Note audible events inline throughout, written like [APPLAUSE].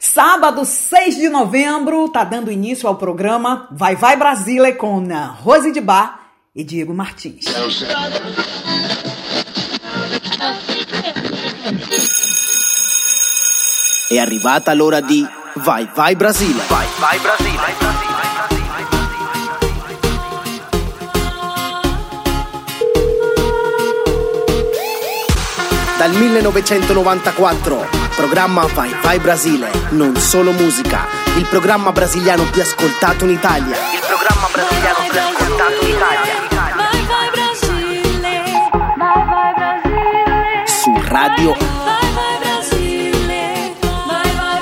Sábado, 6 de novembro, tá dando início ao programa Vai Vai Brasília com Rose de Bar e Diego Martins. È arrivata l'ora di Vai Vai Brasile. Vai Vai Brasile. Dal 1994, programma Vai Vai Brasile, non solo musica, il programma brasiliano più ascoltato in Italia. Il programma brasiliano più ascoltato in Italia. Vai Vai Brasile, Vai Vai Brasile. Su Radio Vai Vai Brasile, Vai Vai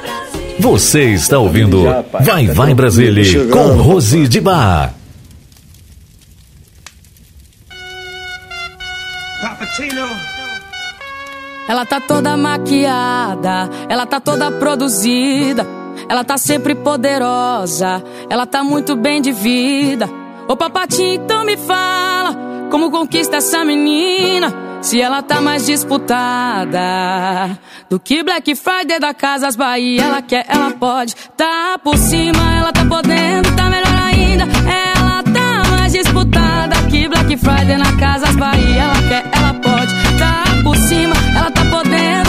Brasile. Você está ouvindo Vai Vai Brasile com Rose de Bar. Ela tá toda maquiada, ela tá toda produzida, ela tá sempre poderosa, ela tá muito bem de vida. Ô papatinho, então me fala, como conquista essa menina? Se ela tá mais disputada do que Black Friday da Casas Bahia, ela quer, ela pode, tá por cima, ela tá podendo, tá melhor ainda. Ela tá mais disputada que Black Friday na Casas Bahia, ela quer, ela pode, tá por cima, tá podendo,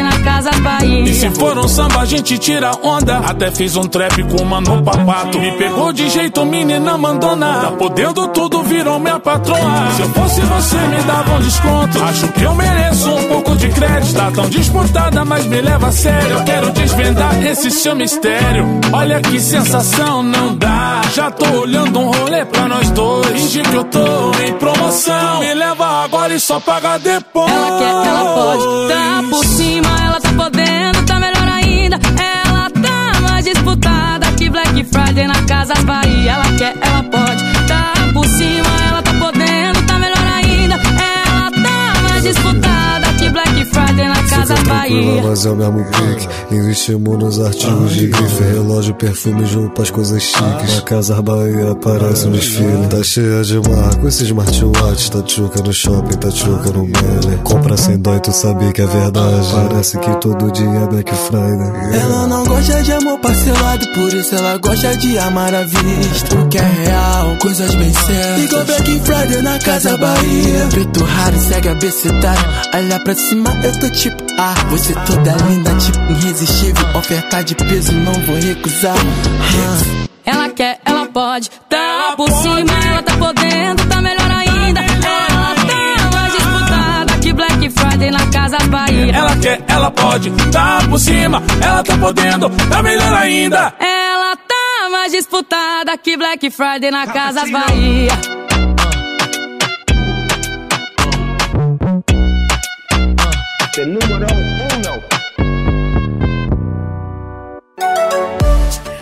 Na Casas Bahia. E se for um samba, a gente tira onda. Até fiz um trap com o mano papato. Me pegou de jeito, menina mandona. Tá podendo tudo, virou minha patroa. Se eu fosse você, me dava um desconto. Acho que eu mereço um pouco de crédito. Tá tão disputada, mas me leva a sério. Eu quero desvendar esse seu mistério. Olha que sensação, não dá. Já tô olhando um rolê pra nós dois. Finge que eu tô em promoção. Me leva agora e só paga depois. Ela quer, ela pode, tá por cima, ela tá podendo, tá melhor ainda. Ela tá mais disputada que Black Friday na Casas Bahia. Ela quer, ela pode, tá por cima, ela tá podendo, tá melhor ainda. Ela tá mais disputada que Black Friday na Casas Bahia. Mas é o mesmo pique. Investimos nos artigos de grife, relógio, perfume, roupas, coisas chiques. Na Casa Bahia parece um desfile. Tá cheia de marco, esse smartwatch. Tá tchuca no shopping, tá tchuca no mele. Compra sem dó e tu sabe que é verdade. Parece que todo dia é Black Friday. Ela não gosta de amor parcelado, por isso ela gosta de amar à vista. O que é real, coisas bem certas. Igual Black Friday na Casa Bahia. Preto raro, segue abecedário. Olha pra cima, eu tô tipo, ah, você toda linda, tipo irresistível. Oferta de peso, não vou recusar. Ah. Ela quer, ela pode, tá por cima, ela tá podendo, tá melhor ainda. Ela tá mais disputada que Black Friday na Casas Bahia. Ela quer, ela pode, tá por cima, ela tá podendo, tá melhor ainda. Ela tá mais disputada que Black Friday na Casas Bahia.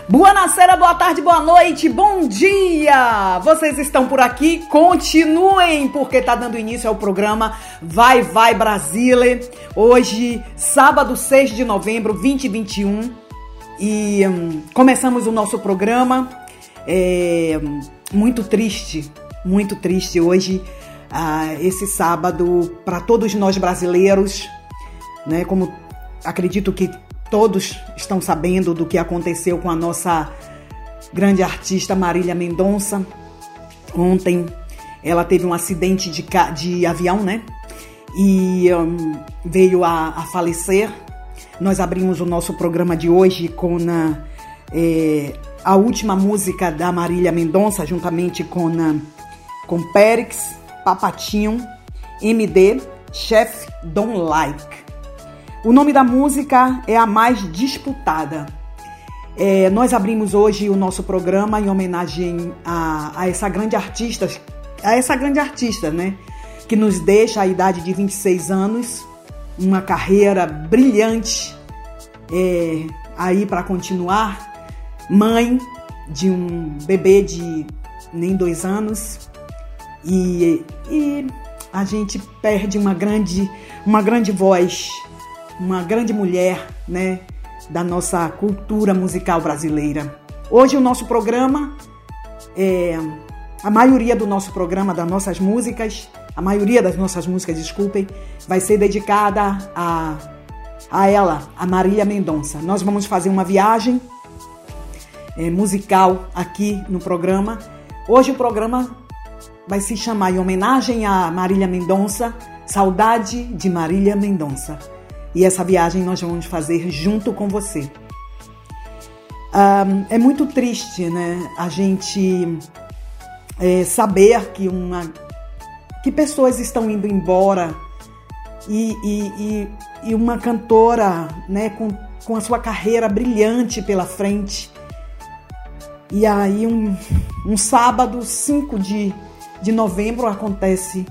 Boa nascera, boa tarde, boa noite, bom dia! Vocês estão por aqui? Continuem, porque tá dando início ao programa Vai Vai Brasília. Hoje, sábado 6 de novembro 2021. E hum, começamos o nosso programa. É, muito triste, muito triste hoje, ah, esse sábado, para todos nós brasileiros, né? Como acredito que todos estão sabendo do que aconteceu com a nossa grande artista Marília Mendonça. Ontem ela teve um acidente de, de avião, né? E um, veio a, a, falecer. Nós abrimos o nosso programa de hoje com a, é, a última música da Marília Mendonça, juntamente com, com Périx, Papatinho, MD, Chef Don't Like. O nome da música é a mais disputada. É, nós abrimos hoje o nosso programa em homenagem a, a, essa grande artista, a essa grande artista, né? Que nos deixa a idade de 26 anos, uma carreira brilhante é, aí para continuar, mãe de um bebê de nem dois anos e, e a gente perde uma grande, uma grande voz uma grande mulher, né, da nossa cultura musical brasileira. Hoje o nosso programa, é, a maioria do nosso programa, das nossas músicas, a maioria das nossas músicas, desculpem, vai ser dedicada a, a ela, a Marília Mendonça. Nós vamos fazer uma viagem é, musical aqui no programa. Hoje o programa vai se chamar em homenagem a Marília Mendonça, Saudade de Marília Mendonça. E essa viagem nós vamos fazer junto com você. Um, é muito triste, né? A gente é, saber que uma que pessoas estão indo embora e, e, e, e uma cantora, né, com, com a sua carreira brilhante pela frente. E aí um, um sábado, 5 de, de novembro, acontece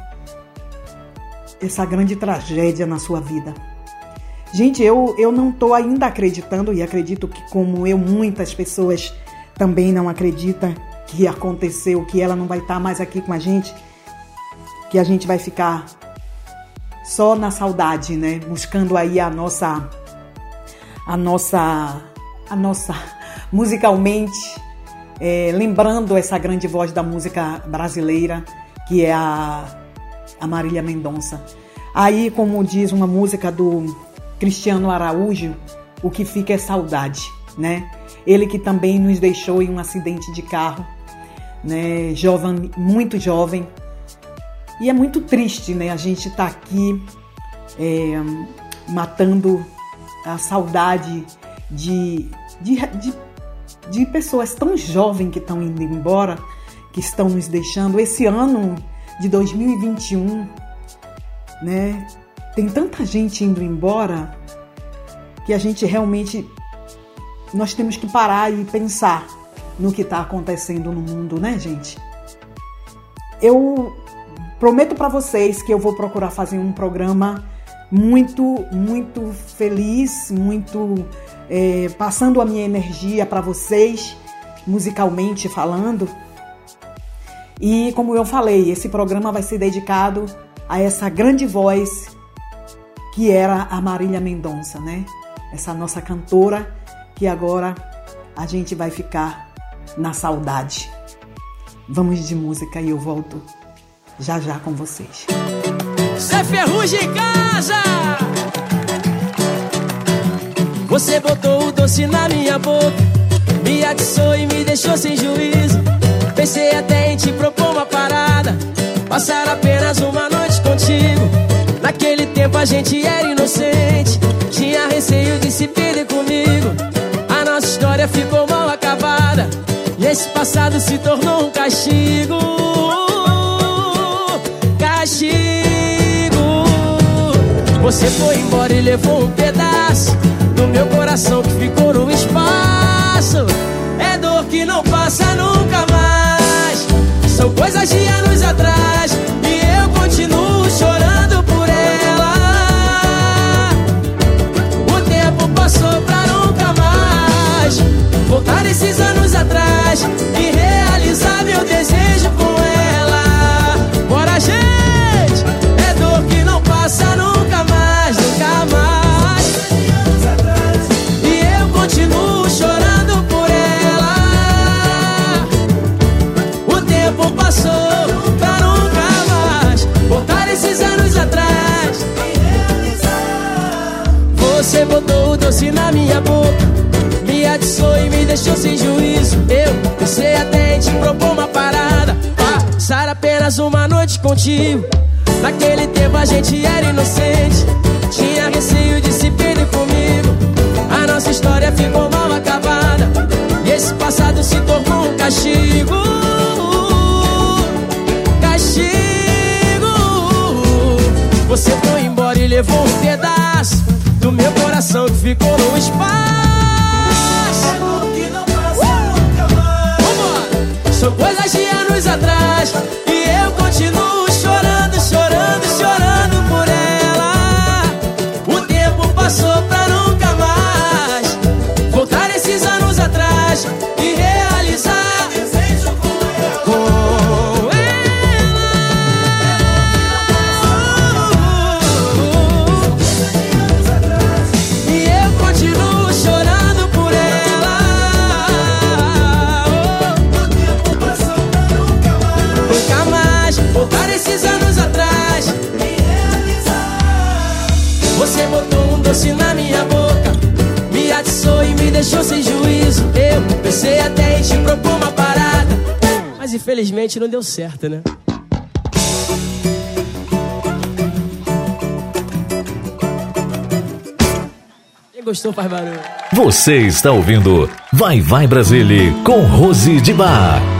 essa grande tragédia na sua vida. Gente, eu, eu não estou ainda acreditando, e acredito que, como eu, muitas pessoas também não acreditam que aconteceu, que ela não vai estar tá mais aqui com a gente, que a gente vai ficar só na saudade, né? Buscando aí a nossa, a nossa, a nossa, [LAUGHS] musicalmente, é, lembrando essa grande voz da música brasileira, que é a, a Marília Mendonça. Aí, como diz uma música do Cristiano Araújo, o que fica é saudade, né? Ele que também nos deixou em um acidente de carro, né? Jovem, muito jovem. E é muito triste, né? A gente tá aqui é, matando a saudade de, de, de, de pessoas tão jovens que estão indo embora, que estão nos deixando. Esse ano de 2021, né? Tem tanta gente indo embora que a gente realmente nós temos que parar e pensar no que está acontecendo no mundo, né, gente? Eu prometo para vocês que eu vou procurar fazer um programa muito, muito feliz, muito é, passando a minha energia para vocês, musicalmente falando. E como eu falei, esse programa vai ser dedicado a essa grande voz que era a Marília Mendonça, né? Essa nossa cantora que agora a gente vai ficar na saudade. Vamos de música e eu volto já já com vocês. Zé Ferrugem em casa! Você botou o doce na minha boca, me atiçou e me deixou sem juízo. Pensei até em te propor uma parada, passar apenas uma noite contigo. Naquele tempo a gente era inocente. Tinha receio de se perder comigo. A nossa história ficou mal acabada. E esse passado se tornou um castigo. Castigo. Você foi embora e levou um pedaço Do meu coração que ficou no espaço. É dor que não passa nunca mais. São coisas de anos atrás E eu continuo atrás Apenas uma noite contigo. Naquele tempo a gente era inocente. Tinha receio de se perder comigo. A nossa história ficou mal acabada. E esse passado se tornou um castigo. Castigo. Você foi embora e levou um pedaço do meu coração que ficou no espaço. São coisas de anos atrás deixou sem juízo. Eu pensei até em te propor uma parada, mas infelizmente não deu certo, né? Quem gostou faz barulho. Você está ouvindo Vai Vai Brasília com Rose de Bar.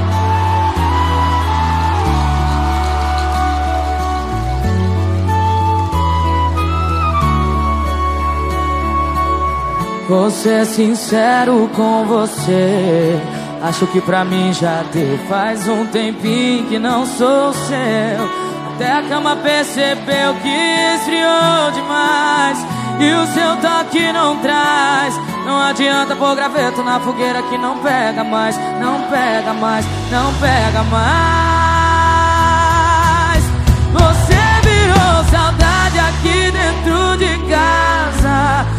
Vou ser sincero com você. Acho que pra mim já deu. Faz um tempinho que não sou seu. Até a cama percebeu que esfriou demais. E o seu toque não traz. Não adianta pôr graveto na fogueira que não pega mais. Não pega mais, não pega mais. Você virou saudade aqui dentro de casa.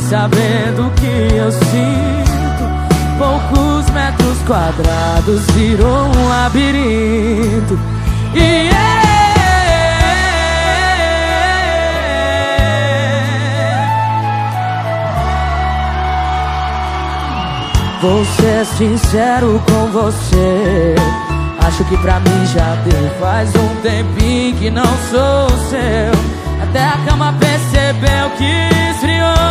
Mais sabendo que eu sinto. Poucos metros quadrados virou um labirinto. E Vou ser sincero com você. Acho que pra mim já deu. Faz um tempinho que não sou seu. Até a cama percebeu que esfriou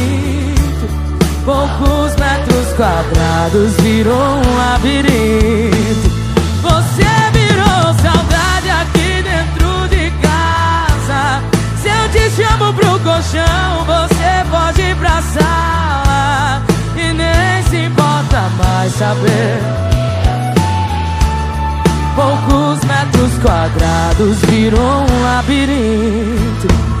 Poucos metros quadrados virou um labirinto. Você virou saudade aqui dentro de casa. Se eu te chamo pro colchão, você pode ir pra sala. E nem se importa mais saber. Poucos metros quadrados virou um labirinto.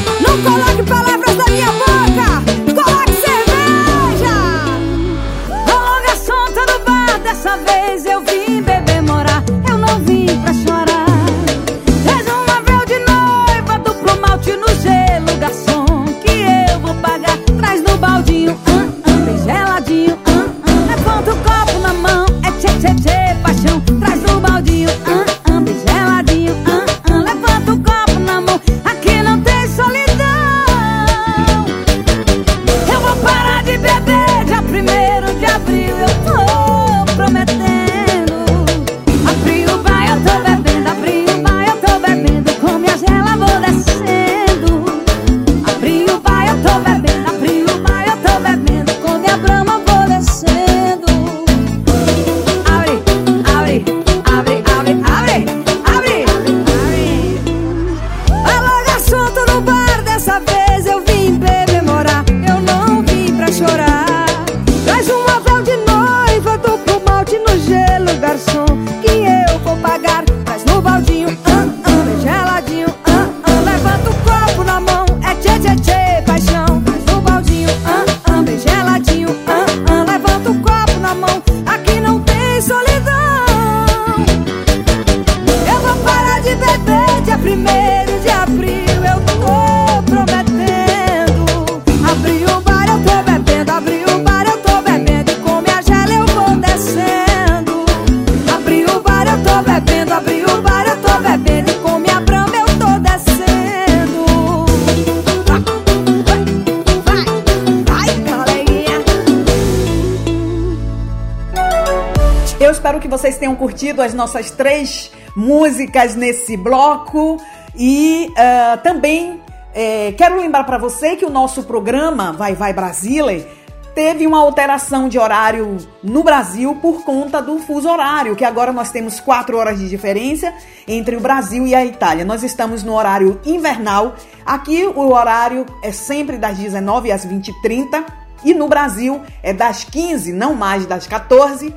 Tenham curtido as nossas três músicas nesse bloco e uh, também é, quero lembrar para você que o nosso programa Vai Vai Brasília teve uma alteração de horário no Brasil por conta do fuso horário, que agora nós temos quatro horas de diferença entre o Brasil e a Itália. Nós estamos no horário invernal. Aqui o horário é sempre das 19 às 20h30 e no Brasil é das 15, não mais das 14,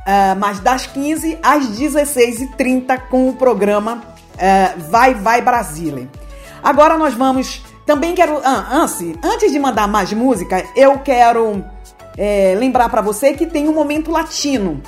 uh, mas das 15 às 16h30 com o programa uh, Vai Vai Brasília. Agora nós vamos também quero. Ah, antes, antes de mandar mais música, eu quero é, lembrar para você que tem um momento latino.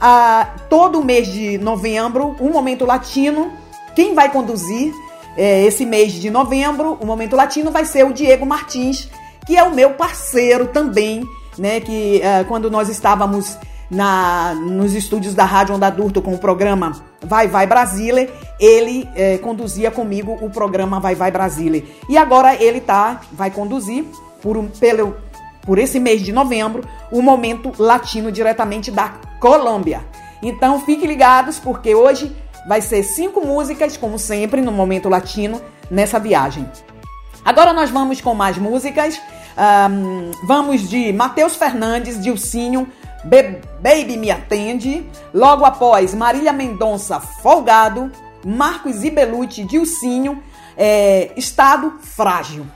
Ah, todo mês de novembro, um momento latino. Quem vai conduzir é, esse mês de novembro, o momento latino, vai ser o Diego Martins, que é o meu parceiro também, né? Que ah, quando nós estávamos na, nos estúdios da Rádio Onda Durto com o programa Vai Vai Brasília, ele é, conduzia comigo o programa Vai Vai Brasília. E agora ele tá, vai conduzir por, um, pelo, por esse mês de novembro o Momento Latino diretamente da Colômbia. Então fiquem ligados porque hoje vai ser cinco músicas, como sempre, no Momento Latino, nessa viagem. Agora nós vamos com mais músicas. Um, vamos de Matheus Fernandes, Dilcinho, Be Baby Me Atende. Logo após, Marília Mendonça, Folgado. Marcos Ibelucci, Dilcinho, é, Estado Frágil.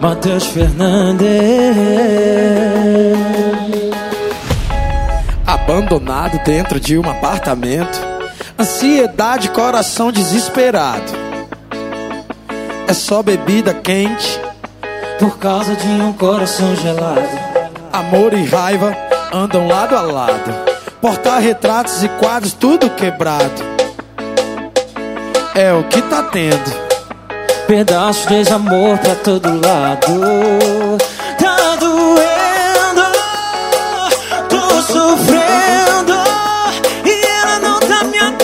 Matheus Fernandes Abandonado dentro de um apartamento Ansiedade, coração desesperado É só bebida quente por causa de um coração gelado. Amor e raiva andam lado a lado. Porta-retratos e quadros, tudo quebrado. É o que tá tendo. Pedaços de amor pra todo lado. Tá doendo, tô sofrendo. E ela não tá me atendendo.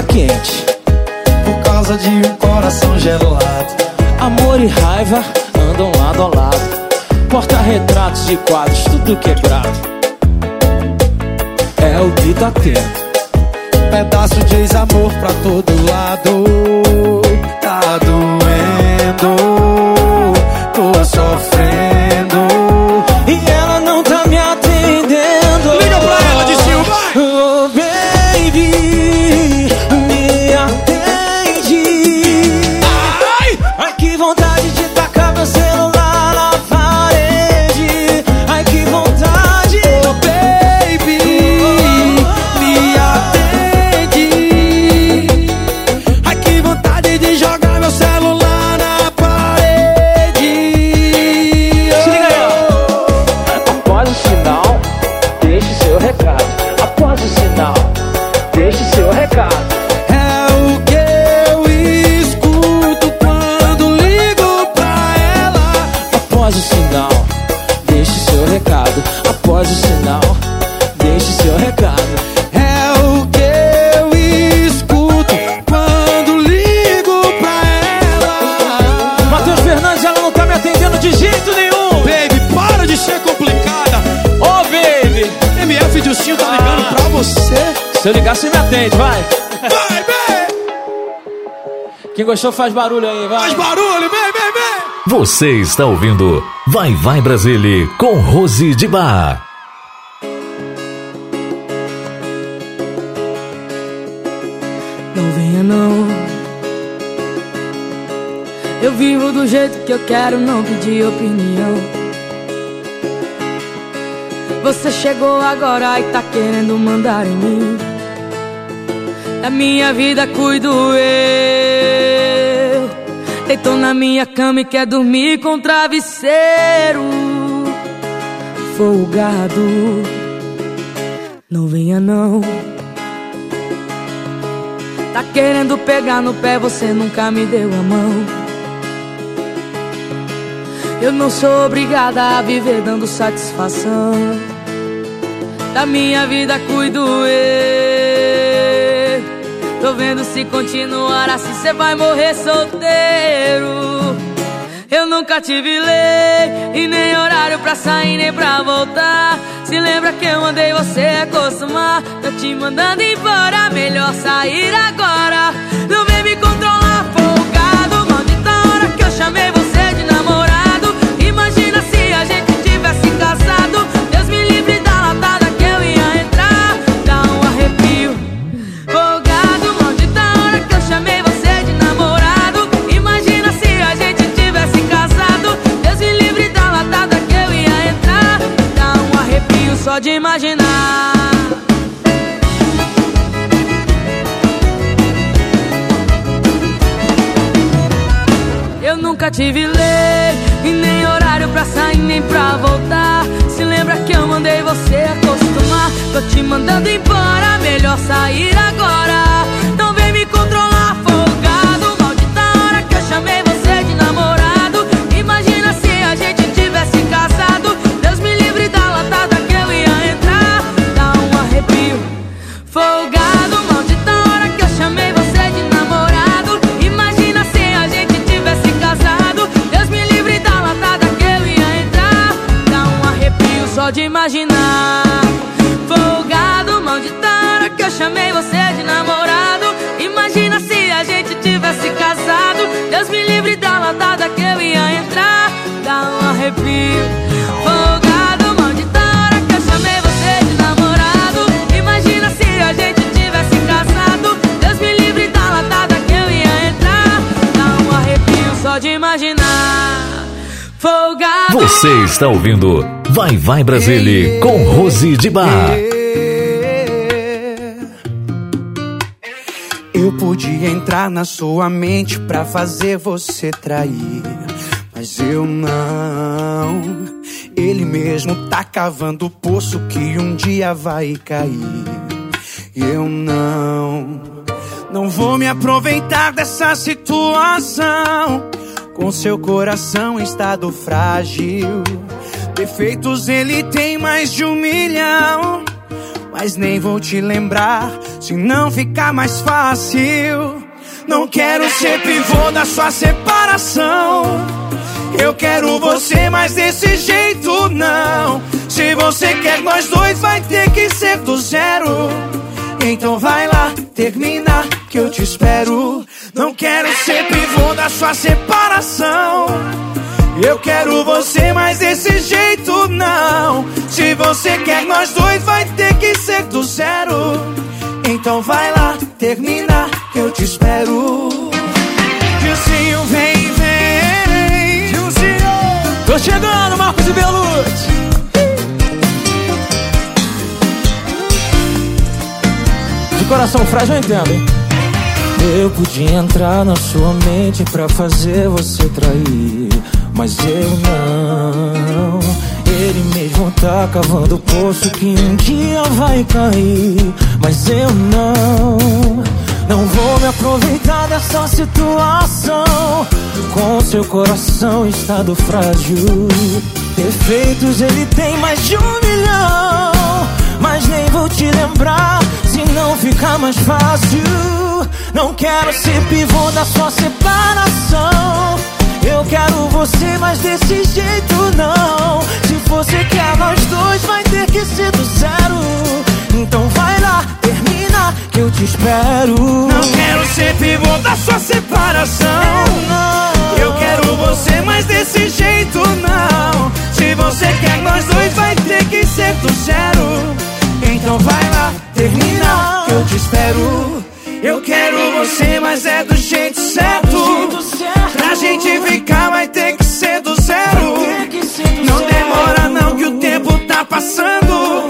Quente. Por causa de um coração gelado Amor e raiva andam lado a lado. Porta-retratos e quadros, tudo quebrado. É o tá tendo Se eu ligar, você me atende, vai. Vai, vem! Quem gostou faz barulho aí, vai. Faz barulho, vem, vem, vem! Você está ouvindo Vai Vai Brasília com Rose de Bar. Não venha não Eu vivo do jeito que eu quero, não pedi opinião Você chegou agora e tá querendo mandar em mim Da minha vida cuido eu Deitou na minha cama e quer dormir com travesseiro Folgado Não venha não Tá querendo pegar no pé, você nunca me deu a mão. Eu não sou obrigada a viver dando satisfação. Da minha vida cuido eu. Tô vendo se continuar assim, cê vai morrer solteiro. Eu nunca tive lei e nem horário pra sair nem pra voltar. Se lembra que eu mandei você acostumar? Tô te mandando embora, melhor sair agora. Não vem me controlar, folgado. Maldita hora que eu chamei você só de imaginar. Eu nunca tive lei e nem horário pra sair nem pra voltar. Se lembra que eu mandei você acostumar? Tô te mandando embora, melhor sair agora. Chamei você de namorado. Imagina se a gente tivesse casado. Deus me livre da latada que eu ia entrar. Dá um arrepio. Folgado, maldita hora que eu chamei você de namorado. Imagina se a gente tivesse casado. Deus me livre da latada que eu ia entrar. Dá um arrepio só de imaginar. Folgado. Você está ouvindo Vai Vai Brasília com Rose de Bar. Entrar na sua mente pra fazer você trair, mas eu não. Ele mesmo tá cavando o poço que um dia vai cair. Eu não. Não vou me aproveitar dessa situação. Com seu coração em estado frágil. Defeitos ele tem mais de um milhão. Mas nem vou te lembrar se não ficar mais fácil. Não quero ser pivô da sua separação. Eu quero você, mas desse jeito não. Se você quer nós dois, vai ter que ser do zero. Então vai lá, termina que eu te espero. Não quero ser pivô da sua separação. Eu quero você, mas desse jeito não. Se você quer nós dois, vai ter que ser do zero. Então vai lá, termina que eu te espero. Gilcinho, vem, vem. Gilcinho. Tô chegando, Marcos e Belucci. De coração frágil eu entendo, hein? Eu podia entrar na sua mente pra fazer você trair, mas eu não. Ele mesmo tá cavando o poço que um dia vai cair, mas eu não. Não vou me aproveitar dessa situação. Com seu coração estado frágil. Defeitos ele tem mais de um milhão. Mas nem vou te lembrar se não ficar mais fácil. Não quero ser pivô da sua separação. Eu quero você, mas desse jeito não. Se você quer nós dois, vai ter que ser do zero. Então vai lá, termina, que eu te espero. Não quero ser pivô da sua separação. Eu quero você, mas desse jeito não. Se você quer nós dois, vai ter que ser do zero. Então vai lá, termina, que eu te espero. Eu quero você, mas é do jeito certo. Pra gente ficar, vai ter que ser do zero. Não demora, não, que o tempo tá passando.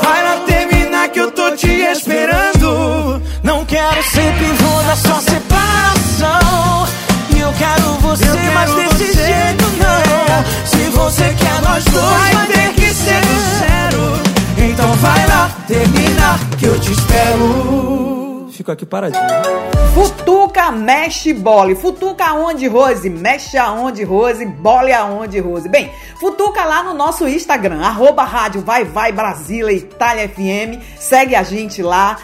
Vai lá terminar, que eu tô te esperando. Não quero ser pivô da sua separação. E eu quero você, Eu quero mas desse você, jeito não. Se você quer nós dois, Vai ter que ser do zero. Então vai lá, termina, que eu te espero. Fico aqui paradinho. Futuca mexe bole. Futuca aonde, Rose? Mexe aonde, Rose? Bole aonde, Rose? Bem, futuca lá no nosso Instagram, arroba rádio vai vai Brasília Itália FM. Segue a gente lá,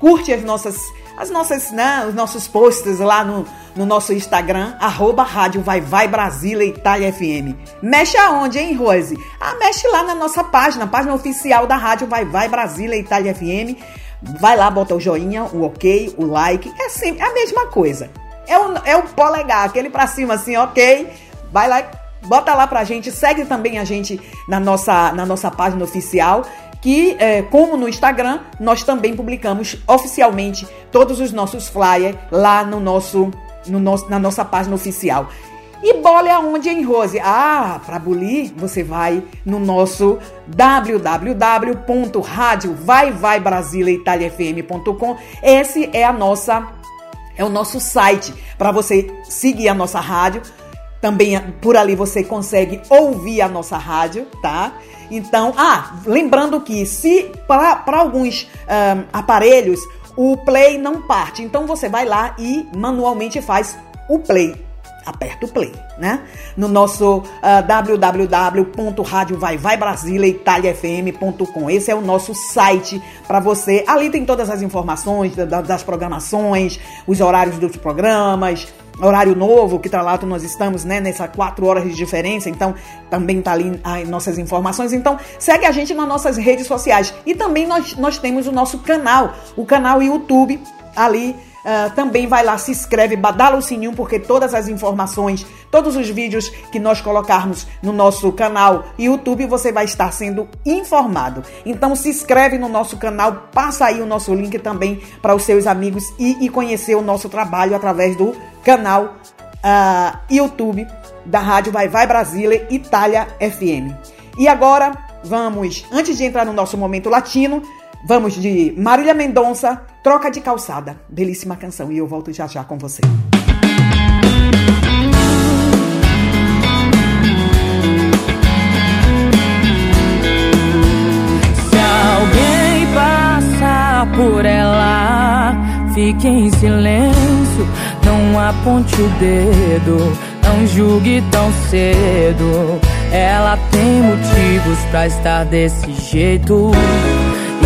curte as nossas, as nossas, né, os nossos posts lá no, no nosso Instagram, arroba rádio vai vai Brasília Itália FM. Mexe aonde, hein, Rose? Ah, mexe lá na nossa página, página oficial da rádio vai vai Brasília Itália FM. Vai lá, bota o joinha, o ok, o like. É sempre a mesma coisa. É o, é o polegar, aquele pra cima assim, ok. Vai lá, bota lá pra gente. Segue também a gente na nossa, na nossa página oficial. Que, é, como no Instagram, nós também publicamos oficialmente todos os nossos flyers lá no nosso, no nosso, na nossa página oficial. E bole aonde, hein, Rose? Ah, para bulir, você vai no nosso www.radiovaivaibrasileitaliafm.com. Esse é a nossa é o nosso site para você seguir a nossa rádio. Também por ali você consegue ouvir a nossa rádio, tá? Então, ah, lembrando que se para alguns ahn, aparelhos o play não parte, então você vai lá e manualmente faz o play aperta o play, né? No nosso uh, www.radiovaivaibrasileitaliafm.com. Esse é o nosso site para você. Ali tem todas as informações da- da- das programações, os horários dos programas, horário novo, que tá lá nós estamos, né, nessa quatro horas de diferença, então também tá ali as nossas informações. Então, segue a gente nas nossas redes sociais. E também nós, nós temos o nosso canal, o canal YouTube ali ah, também vai lá, se inscreve, badala o sininho, porque todas as informações, todos os vídeos que nós colocarmos no nosso canal YouTube, você vai estar sendo informado. Então se inscreve no nosso canal, passa aí o nosso link também para os seus amigos e, e conhecer o nosso trabalho através do canal ah, YouTube da Rádio Vai Vai Brasília Itália FM. E agora, vamos, antes de entrar no nosso momento latino, Vamos de Marília Mendonça, Troca de Calçada. Belíssima canção. E eu volto já já com você. Se alguém passar por ela, fique em silêncio, não aponte o dedo, não julgue tão cedo. Ela tem motivos pra estar desse jeito.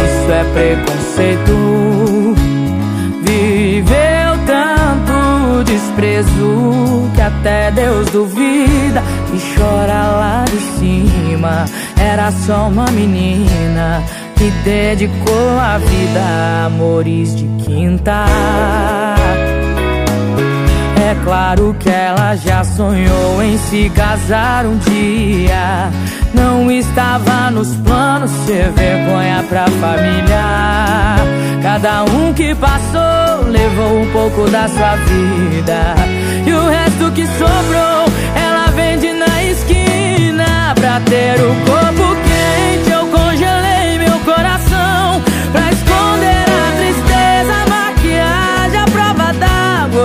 Isso é preconceito. Viveu tanto desprezo que até Deus duvida e chora lá de cima. Era só uma menina que dedicou a vida a amores de quinta. Claro que ela já sonhou em se casar um dia. Não estava nos planos ser vergonha pra família. Cada um que passou levou um pouco da sua vida. E o resto que sobrou, ela vende na esquina. Pra ter o corpo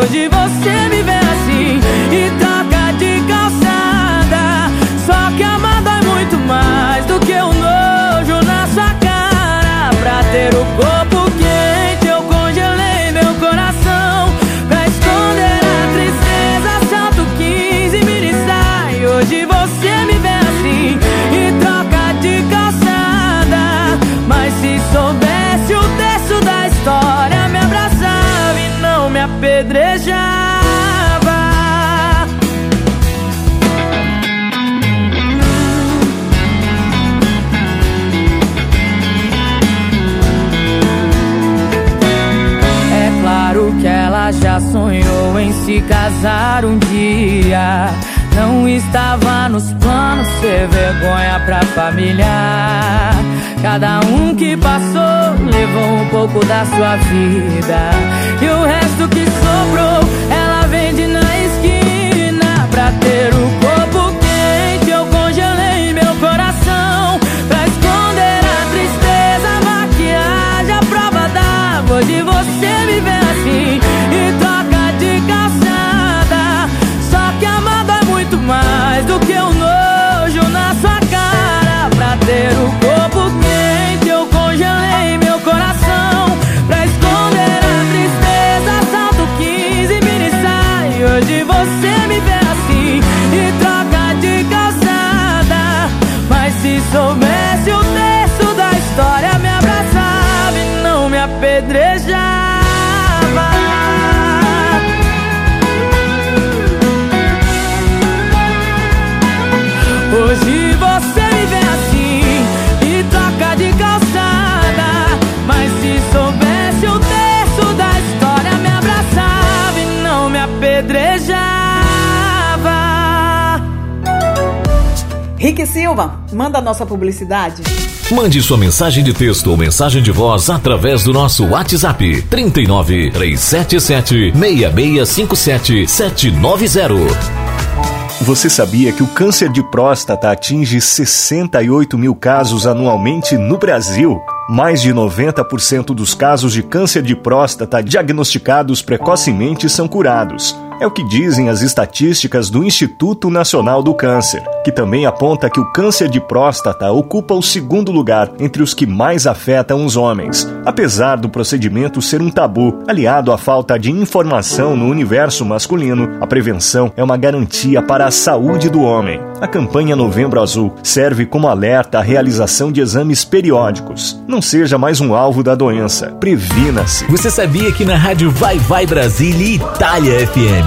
Hoje você me vê assim e troca de calçada. Só que amar dói muito mais do que o nojo na sua cara. Pra ter o corpo desejava. É claro que ela já sonhou em se casar um dia. Não estava nos planos ser vergonha pra família. Cada um que passou levou um pouco da sua vida. E o resto que sobrou, ela vende na esquina pra ter o corpo quente. Eu congelei meu coração pra esconder a tristeza, maquiagem, a prova d'água de você me ver assim e troca de calçada. Só que a mágoa é muito mais do que o nojo na sua cara pra ter Rick Silva, manda a nossa publicidade. Mande sua mensagem de texto ou mensagem de voz através do nosso WhatsApp 39 377 6657 790. Você sabia que o câncer de próstata atinge 68 mil casos anualmente no Brasil? Mais de 90% dos casos de câncer de próstata diagnosticados precocemente são curados. É o que dizem as estatísticas do Instituto Nacional do Câncer, que também aponta que o câncer de próstata ocupa o segundo lugar entre os que mais afetam os homens. Apesar do procedimento ser um tabu, aliado à falta de informação no universo masculino, a prevenção é uma garantia para a saúde do homem. A campanha Novembro Azul serve como alerta à realização de exames periódicos. Não seja mais um alvo da doença. Previna-se. Você sabia que na rádio Vai Vai Brasília e Itália FM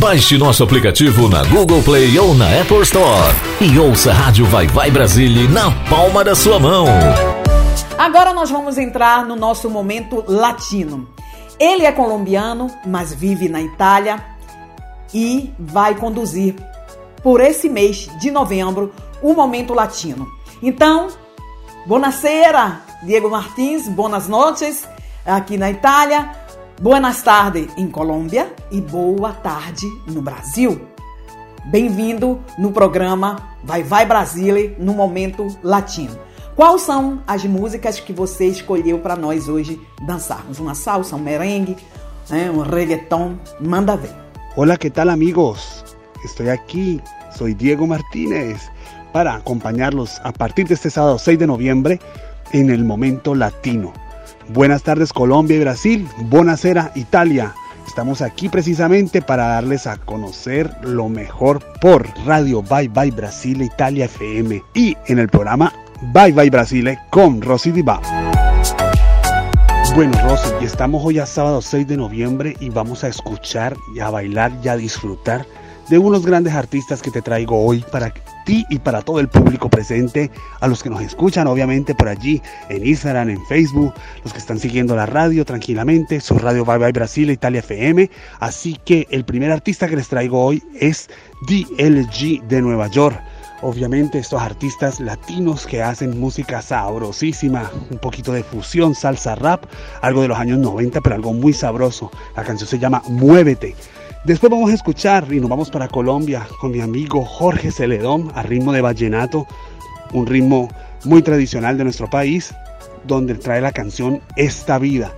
Baixe nosso aplicativo na Google Play ou na Apple Store e ouça a Rádio Vai Vai Brasília na palma da sua mão. Agora nós vamos entrar no nosso momento latino. Ele é colombiano, mas vive na Itália e vai conduzir por esse mês de novembro o momento latino. Então, buonasera, Diego Martins, boas noites aqui na Itália. Buenas tardes em Colômbia e boa tarde no Brasil. Bem-vindo no programa Vai Vai Brasília no Momento Latino. Quais são as músicas que você escolheu para nós hoje dançarmos? Uma salsa, um merengue, ¿eh? um reggaeton? Manda ver. Hola, ¿qué tal amigos? Estoy aquí, soy Diego Martínez, para acompañarlos a partir de este sábado 6 de noviembre en el Momento Latino. Buenas tardes Colombia y Brasil, Buonasera Italia. Estamos aquí precisamente para darles a conocer lo mejor por Radio Bye Bye Brasil Italia FM y en el programa Bye Bye Brasil con Rosy Diva. Bueno Rosy, estamos hoy a sábado 6 de noviembre y vamos a escuchar y a bailar y a disfrutar de unos grandes artistas que te traigo hoy para ti y para todo el público presente, a los que nos escuchan obviamente por allí en Instagram, en Facebook, los que están siguiendo la radio tranquilamente, su radio Bye Bye Brasil, Italia FM. Así que el primer artista que les traigo hoy es DLG de Nueva York. Obviamente estos artistas latinos que hacen música sabrosísima, un poquito de fusión, salsa rap, algo de los años 90, pero algo muy sabroso. La canción se llama Muévete. Después vamos a escuchar y nos vamos para Colombia con mi amigo Jorge Celedón a ritmo de vallenato, un ritmo muy tradicional de nuestro país, donde trae la canción Esta Vida.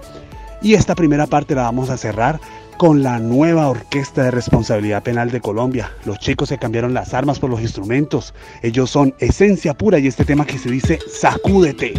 Y esta primera parte la vamos a cerrar con la nueva Orquesta de Responsabilidad Penal de Colombia. Los chicos se cambiaron las armas por los instrumentos. Ellos son esencia pura y este tema que se dice Sacúdete.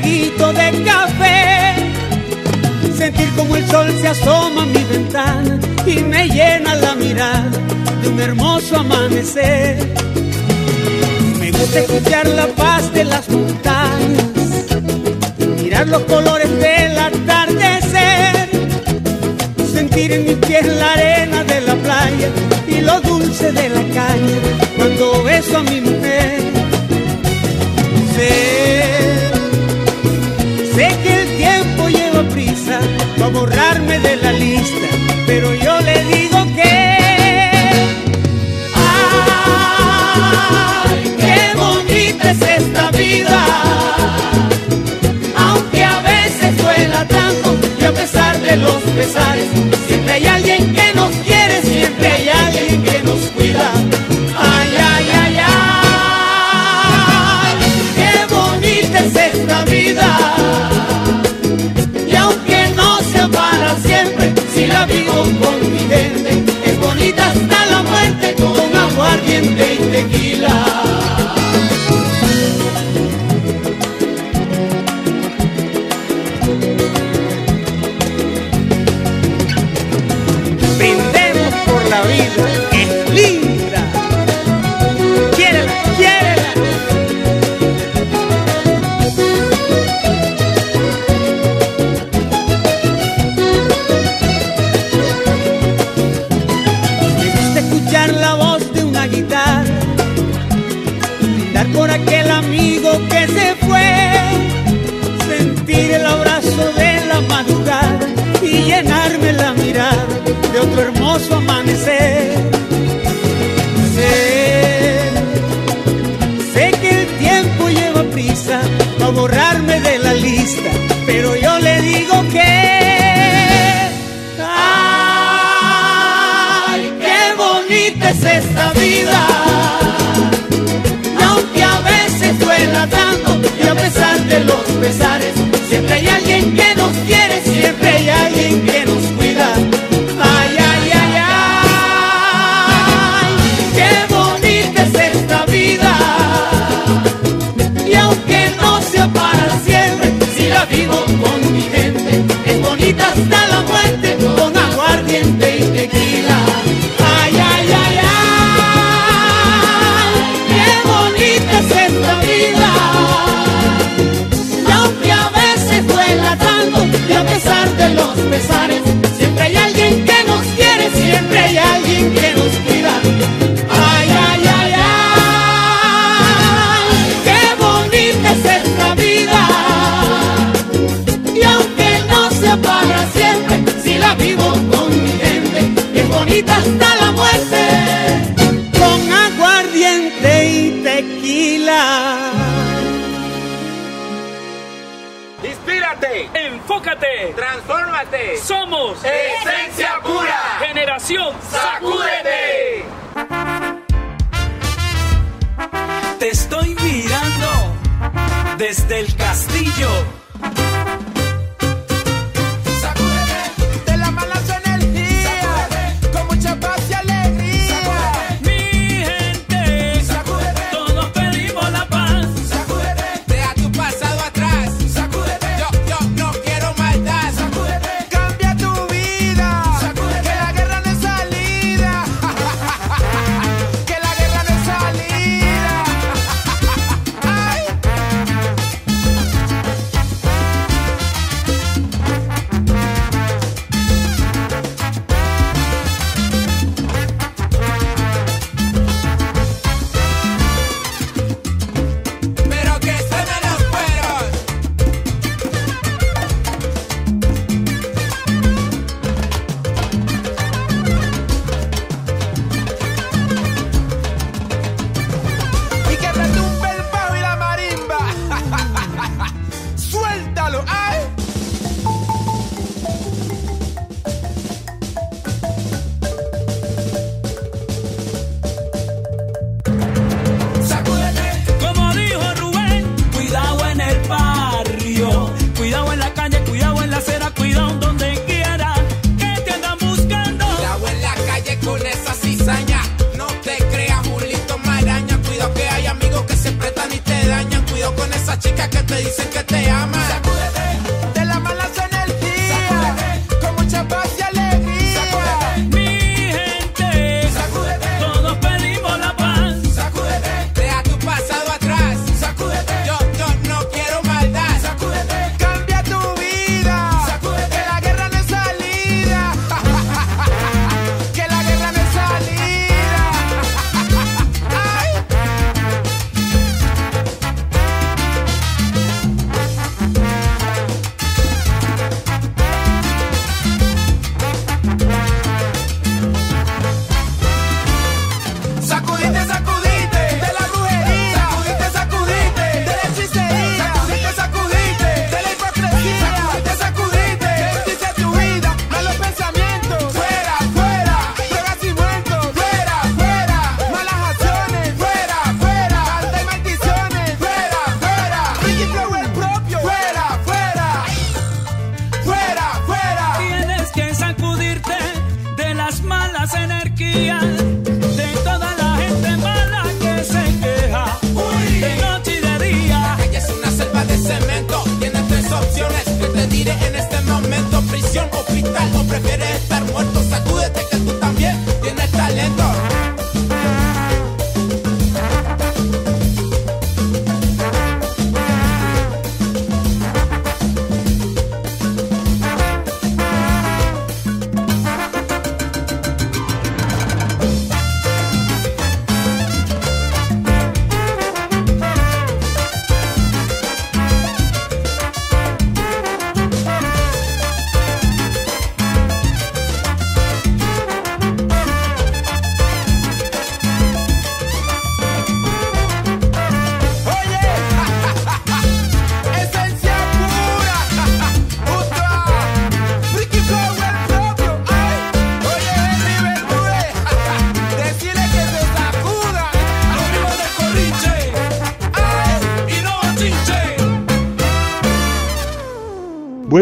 traguito de café, sentir como el sol se asoma a mi ventana y me llena la mirada de un hermoso amanecer. Me gusta escuchar la paz de las montañas, mirar los colores del atardecer, sentir en mis pies la arena de la playa y lo dulce de la caña cuando beso a mi mujer. Sé borrarme de la lista, pero yo le digo que... ¡Ay, qué bonita es esta vida! Aunque a veces duela tanto y a pesar de los pesares, siempre hay alguien que... tequila. esta vida. Aunque a veces suena tanto y a pesar de los pesares, siempre hay alguien que nos quiere.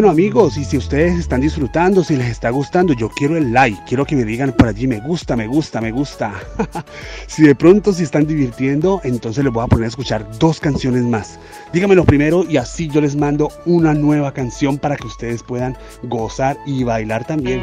amigos, y si ustedes están disfrutando, si les está gustando, yo quiero el like, quiero que me digan por allí, me gusta, me gusta, me gusta. [LAUGHS] si de pronto se están divirtiendo, entonces les voy a poner a escuchar dos canciones más. Díganmelo primero y así yo les mando una nueva canción para que ustedes puedan gozar y bailar también.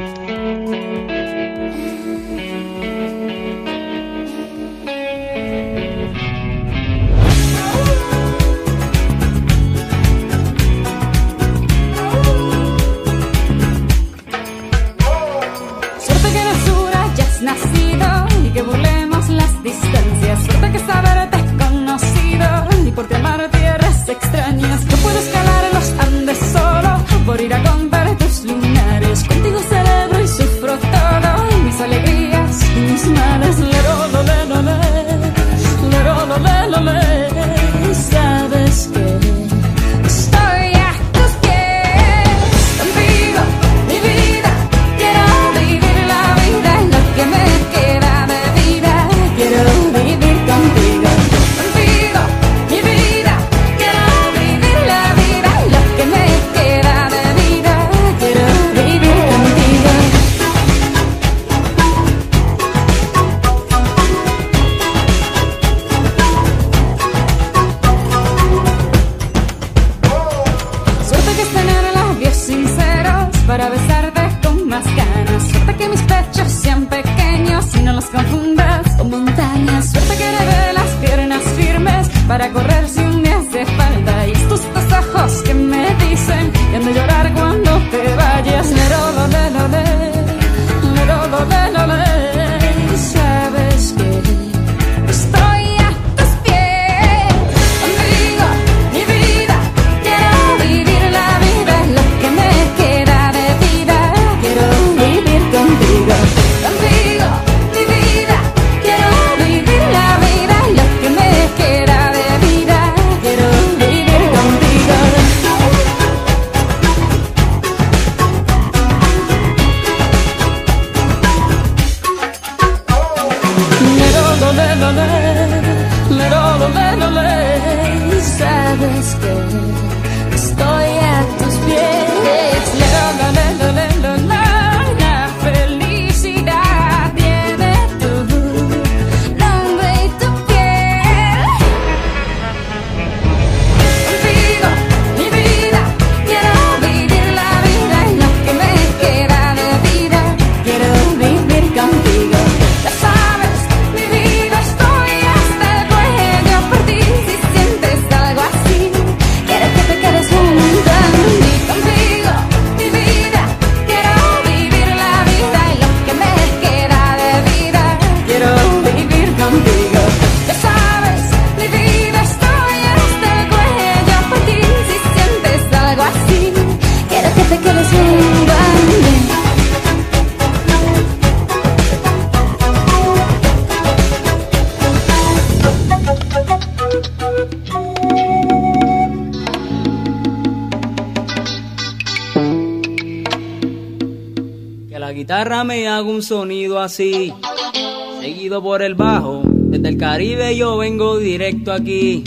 aquí.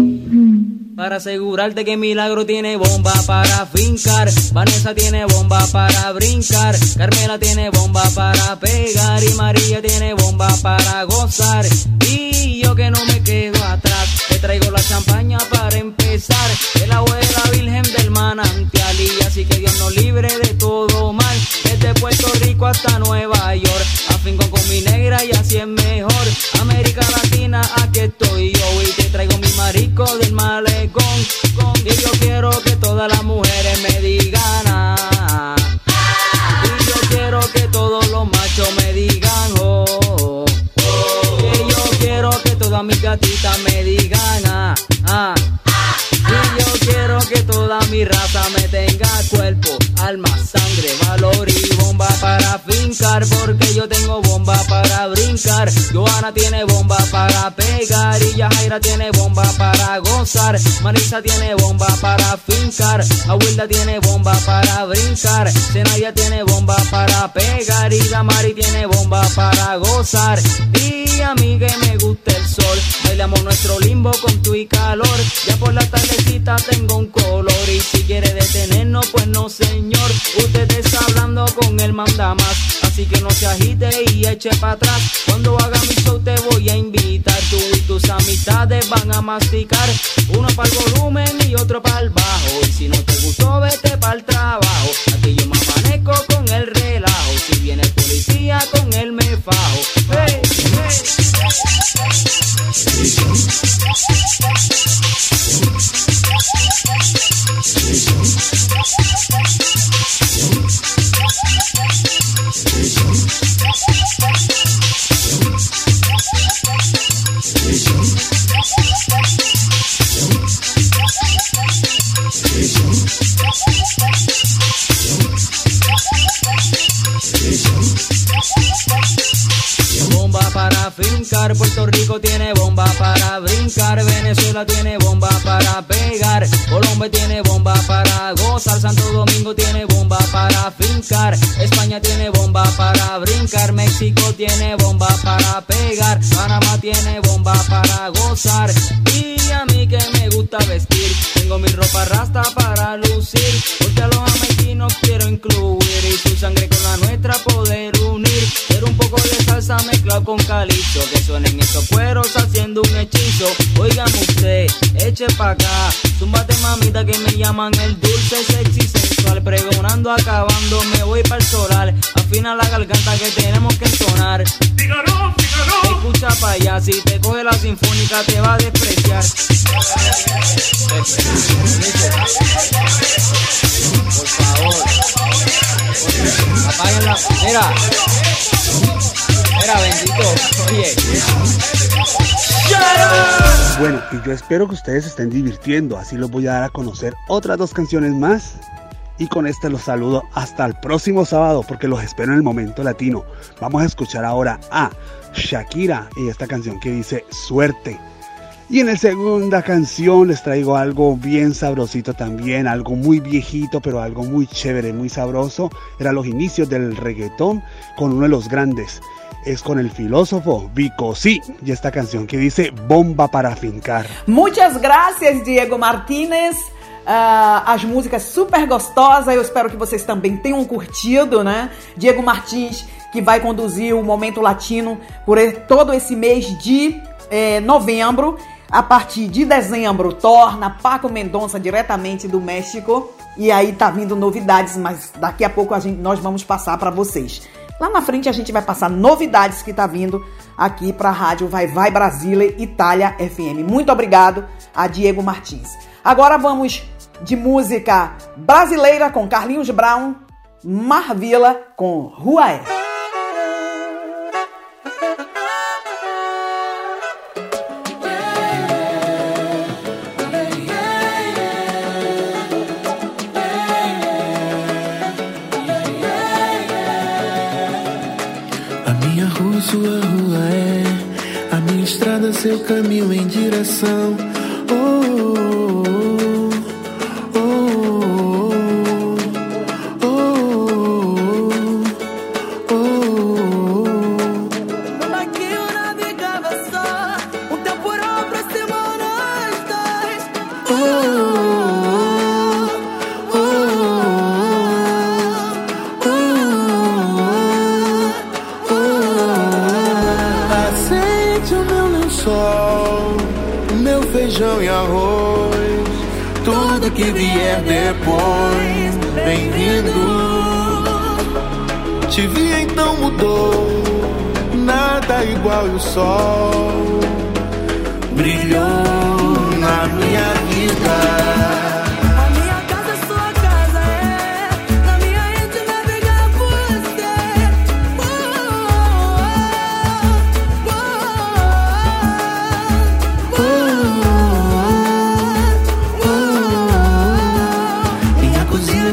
Para asegurarte que Milagro tiene bomba para fincar. Vanessa tiene bomba para brincar. Carmela tiene bomba para pegar. Y María tiene bomba para gozar. Y Luana tiene bomba para pe llegar y Yajaira tiene bomba para gozar. Marisa tiene bomba para fincar. Abuela tiene bomba para brincar. Zenaya tiene bomba para pegar y Damari tiene bomba para gozar. Y a me gusta el sol. Bailamos nuestro limbo con tu y calor. Ya por la tardecita tengo un color. Y si quiere detenernos, pues no señor. Usted está hablando con el mandamás. Así que no se agite y eche para atrás. Cuando haga mi show te voy a invitar y tus amistades van a masticar. Uno para el volumen y otro para el bajo. Y si no te gustó, vete para el trabajo. Aquí yo me amanezco con el relajo. Si viene el policía, con él me fajo. Hey, Bomba para fincar, Puerto Rico tiene bomba para brincar, Venezuela tiene bomba para pegar, Colombia tiene bomba para gozar, Santo Domingo tiene bomba para fincar, España tiene bomba para brincar, México tiene bomba para pegar, Panamá tiene bomba para gozar, y a mí que me gusta vestir, tengo mi ropa rasta para lucir, porque a los americanos quiero incluir y su sangre con la nuestra poder unir, quiero un poco de salsa mezclado con calipso, que suenen esos cueros haciendo un hechizo, oigan usted, eche pa' acá, zumbate mamita que me llaman el dulce sexy sensual, pregonando acabando, me voy para el solar, afina la garganta que tenemos que entonar. Escucha pa' allá, si te coge la sinfónica te va a despreciar. Por favor. Apaguen. Mira, bendito. Oye. Bueno, y yo espero que ustedes se estén divirtiendo, así los voy a dar a conocer otras dos canciones más. Y con este los saludo hasta el próximo sábado porque los espero en el momento latino. Vamos a escuchar ahora a Shakira y esta canción que dice Suerte. Y en la segunda canción les traigo algo bien sabrosito también, algo muy viejito, pero algo muy chévere, muy sabroso. Era los inicios del reggaetón con uno de los grandes. Es con el filósofo Vico Sí y esta canción que dice Bomba para fincar. Muitas graças, Diego Martinez. Ah, as músicas super gostosas, eu espero que vocês também tenham curtido, né? Diego Martins, que vai conduzir o Momento Latino por e- todo esse mês de eh, novembro. A partir de dezembro, torna Paco Mendonça diretamente do México. E aí tá vindo novidades, mas daqui a pouco a gente, nós vamos passar para vocês. Lá na frente a gente vai passar novidades que tá vindo aqui para a rádio Vai Vai Brasília Itália FM. Muito obrigado a Diego Martins. Agora vamos de música brasileira com Carlinhos Brown, Marvila com Ruaé. Sua rua é a minha estrada, seu caminho em direção. Oh, oh, sol brilhou na minha vida.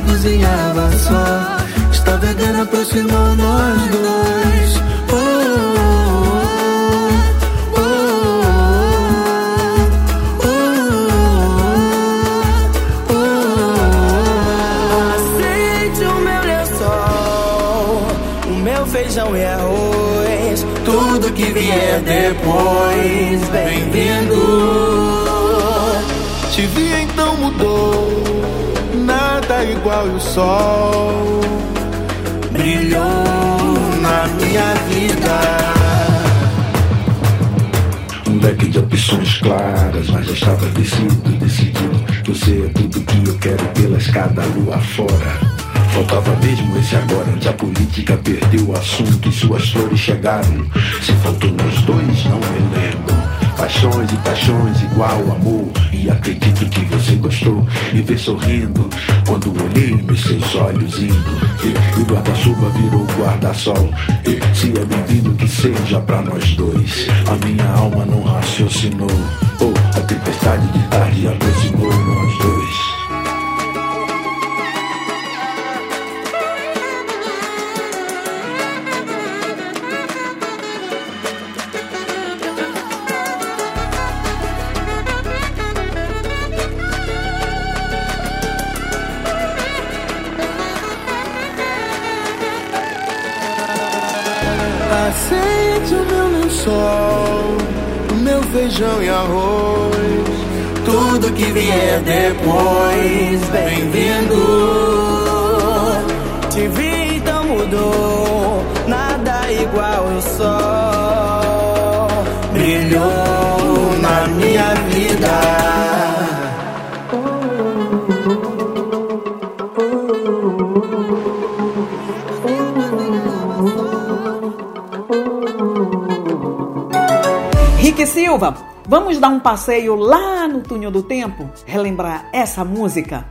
Cozinhava só, está vegana aproximou nós dois. Que vier depois, bem-vindo. Te vi então mudou, nada igual o sol brilhou na minha vida. Um leque de opções claras, mas já estava decidido, decidido. Você é tudo que eu quero pela escada lua fora. Faltava mesmo esse agora, onde a política perdeu o assunto e suas flores chegaram. Se faltou nós dois, não me lembro. Paixões e paixões igual amor E acredito que você gostou. Me ver sorrindo Quando olhei nos seus olhos indo. E o guarda-chuva virou guarda-sol. E se é bem-vindo que seja pra nós dois. A minha alma não raciocinou. Oh, a tempestade de tarde aproximou nós dois feijão e arroz. Tudo que vier depois, bem-vindo. Te vi, então mudou, nada igual o sol. Brilhou na minha vida. Silva, vamos dar um passeio lá no túnel do tempo? Relembrar essa música?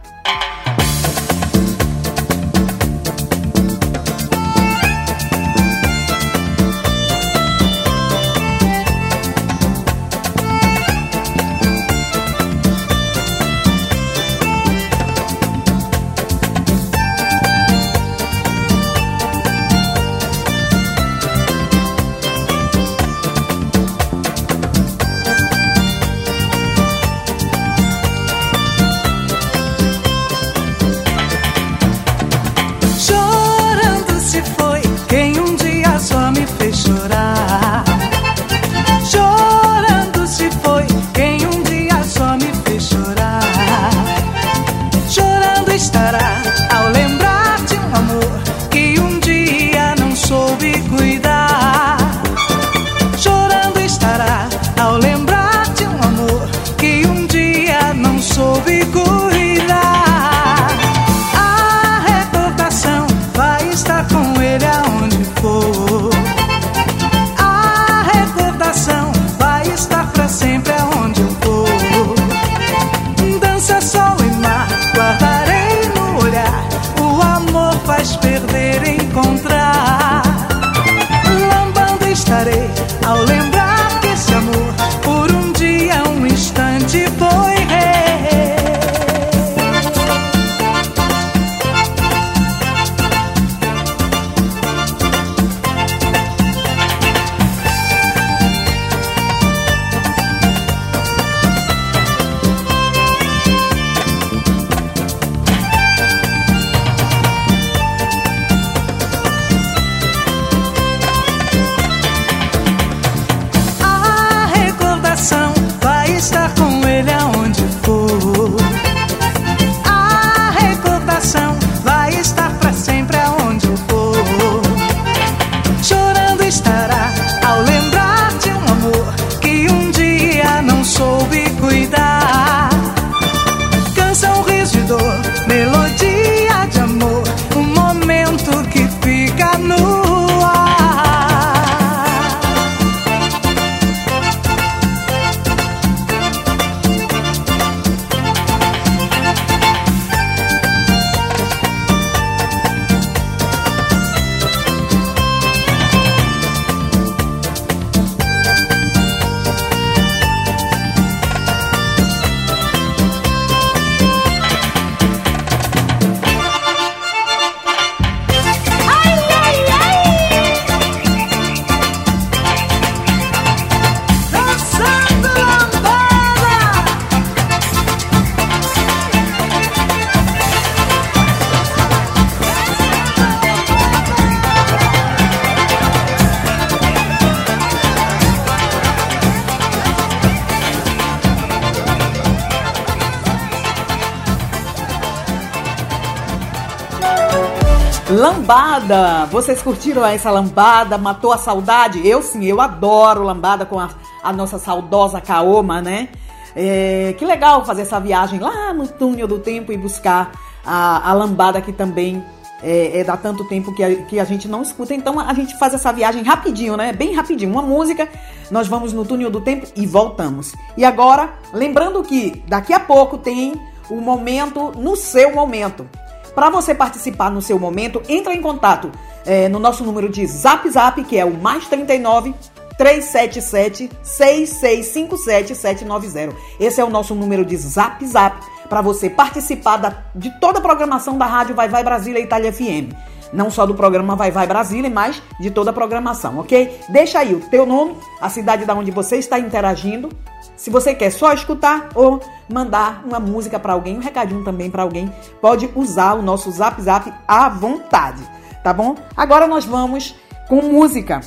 Lambada! Vocês curtiram essa lambada? Matou a saudade? Eu sim, eu adoro lambada com a, a nossa saudosa Kaoma, né? É, que legal fazer essa viagem lá no túnel do tempo e buscar a, a lambada que também é, é dá tanto tempo que a, que a gente não escuta. Então a gente faz essa viagem rapidinho, né? Bem rapidinho. Uma música, nós vamos no túnel do tempo e voltamos. E agora, lembrando que daqui a pouco tem o momento no seu momento. Para você participar no seu momento, entra em contato é, no nosso número de Zap Zap, que é o mais 39 377 6657 790. Esse é o nosso número de Zap Zap para você participar da, de toda a programação da Rádio Vai Vai Brasília Itália FM. Não só do programa Vai Vai Brasília, mas de toda a programação, ok? Deixa aí o teu nome, a cidade da onde você está interagindo. Se você quer só escutar ou mandar uma música para alguém, um recadinho também para alguém, pode usar o nosso Zap Zap à vontade, tá bom? Agora nós vamos com música.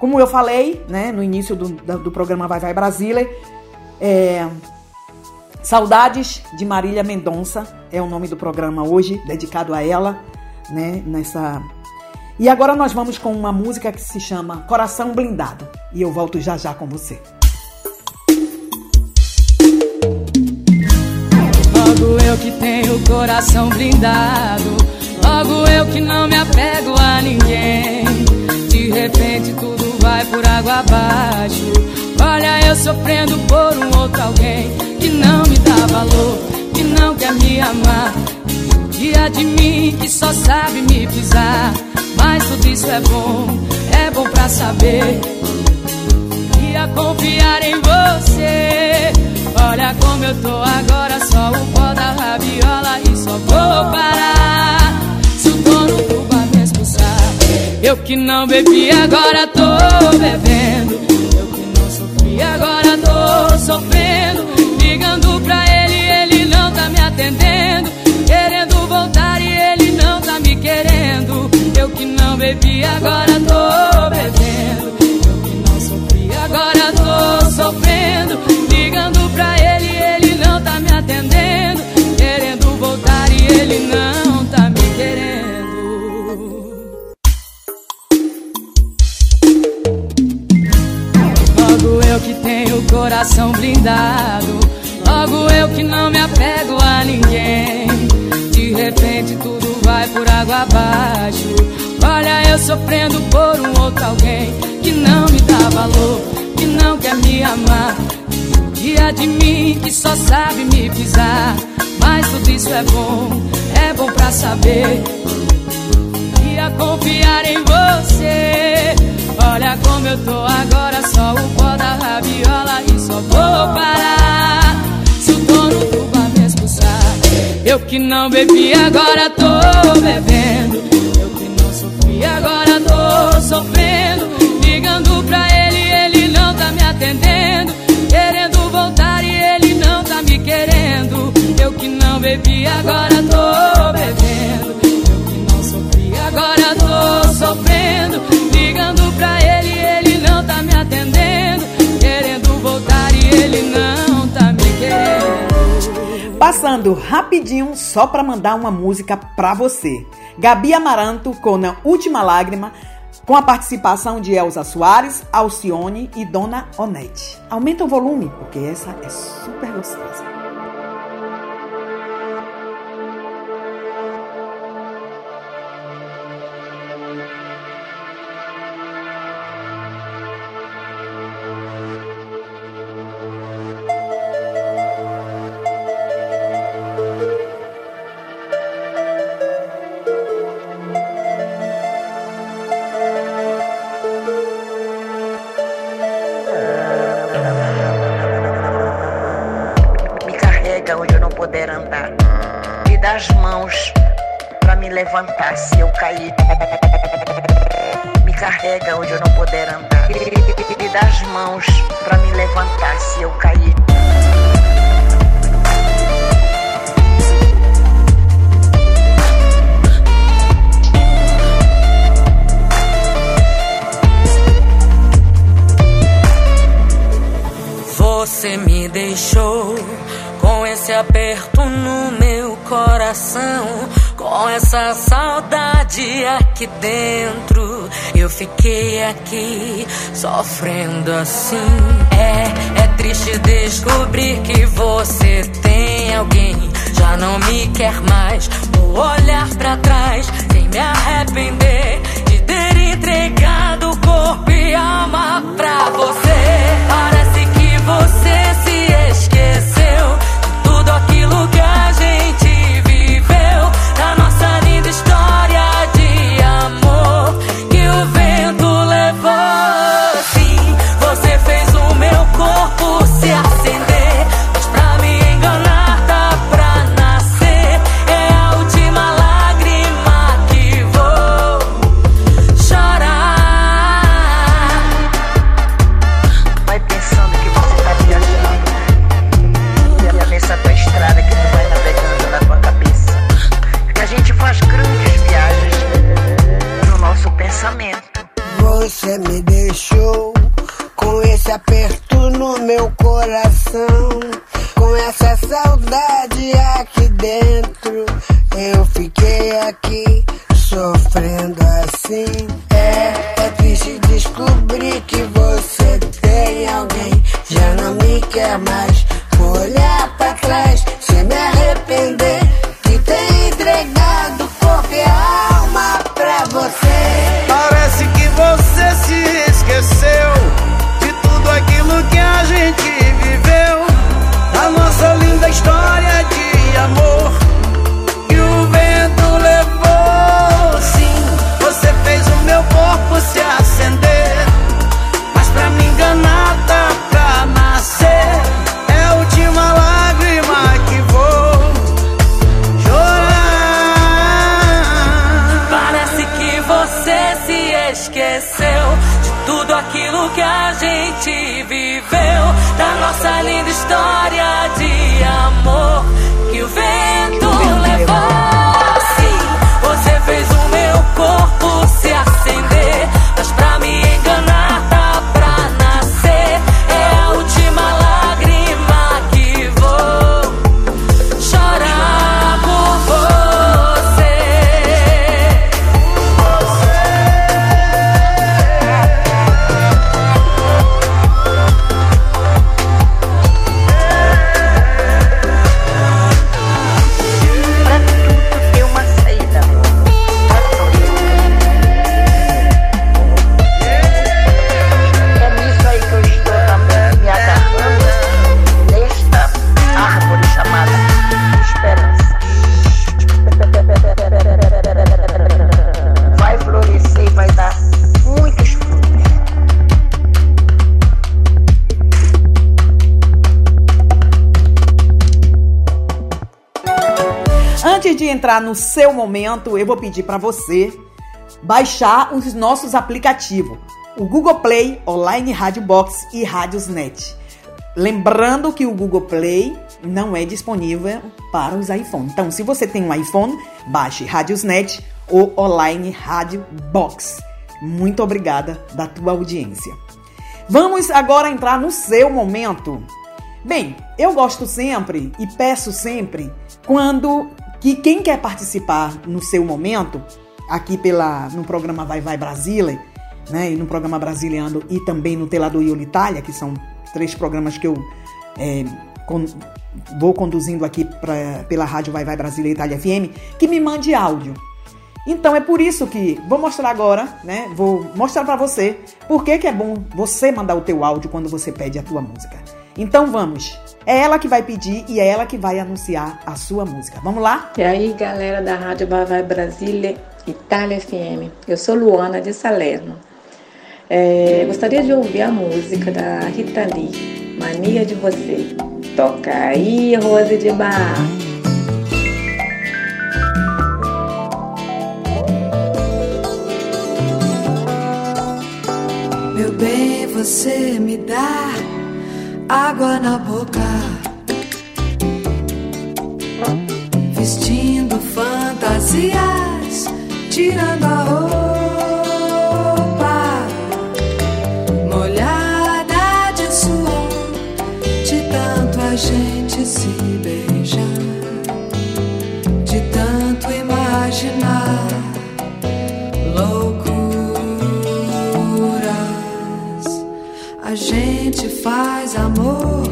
Como eu falei, né, no início do, do programa Vai Vai Brasília, é, Saudades de Marília Mendonça é o nome do programa hoje, dedicado a ela, né, nessa E agora nós vamos com uma música que se chama Coração Blindado, e eu volto já já com você. Logo eu que tenho o coração blindado. Logo eu que não me apego a ninguém. De repente tudo vai por água abaixo. Olha eu sofrendo por um outro alguém que não me dá valor, que não quer me amar. Dia de mim que só sabe me pisar. Mas tudo isso é bom, é bom pra saber. Ia confiar em você. Olha como eu tô agora, só o pó da rabiola e só vou parar. Se o dono do bar me expulsar, eu que não bebi agora tô bebendo. Eu que não sofri agora tô sofrendo. Ligando pra ele, ele não tá me atendendo. Querendo voltar e ele não tá me querendo. Eu que não bebi agora tô bebendo. Agora tô sofrendo. Ligando pra ele, ele não tá me atendendo. Querendo voltar e ele não tá me querendo. Logo eu que tenho o coração blindado. Logo eu que não me apego a ninguém. De repente tudo vai por água abaixo. Olha eu sofrendo por um outro alguém que não me dá valor, não quer me amar. Dia de mim que só sabe me pisar. Mas tudo isso é bom, é bom pra saber. Ia confiar em você. Olha como eu tô agora, só o pó da rabiola e só vou parar. Se o dono do bar me expulsar, eu que não bebi agora tô agora tô bebendo. Eu que não sofri agora tô sofrendo. Ligando pra ele, ele não tá me atendendo. Querendo voltar e ele não tá me querendo. Passando rapidinho só para mandar uma música pra você. Gabi Amaranto com a Última Lágrima, com a participação de Elza Soares, Alcione e Dona Onete. Aumenta o volume, porque essa é super gostosa. Aqui sofrendo assim. É, é triste descobrir que você tem alguém. Já não me quer mais. Vou olhar pra trás sem me arrepender aperto no meu coração, com essa saudade aqui dentro. Eu fiquei aqui sofrendo assim. É, é triste descobrir que você tem alguém, já não me quer mais. Entrar no seu momento, eu vou pedir para você baixar os nossos aplicativos, o Google Play, Online Rádio Box e Rádios Net. Lembrando que o Google Play não é disponível para os iPhones. Então, se você tem um iPhone, baixe Rádios Net ou Online Rádio Box. Muito obrigada da tua audiência. Vamos agora entrar no seu momento. Bem, eu gosto sempre e peço sempre quando que quem quer participar no seu momento, aqui pela no programa Vai Vai Brasília, né, e no programa Brasiliano e também no Telador e Itália, que são três programas que eu é, con- vou conduzindo aqui pra, pela rádio Vai Vai Brasília Itália FM, que me mande áudio. Então é por isso que vou mostrar agora, né? Vou mostrar pra você por que, que é bom você mandar o teu áudio quando você pede a tua música. Então vamos. É ela que vai pedir e é ela que vai anunciar a sua música. Vamos lá? E aí, galera da Rádio Vai Vai Brasília, Itália FM. Eu sou Luana de Salerno. É, gostaria de ouvir a música da Rita Lee, Mania de Você. Toca aí, Rose de Bar. Meu bem, você me dá água na boca, vestindo fantasias, tirando a roupa, faz amor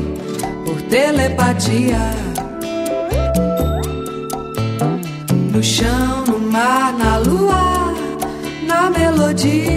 por telepatia. No chão, no mar, na lua, na melodia.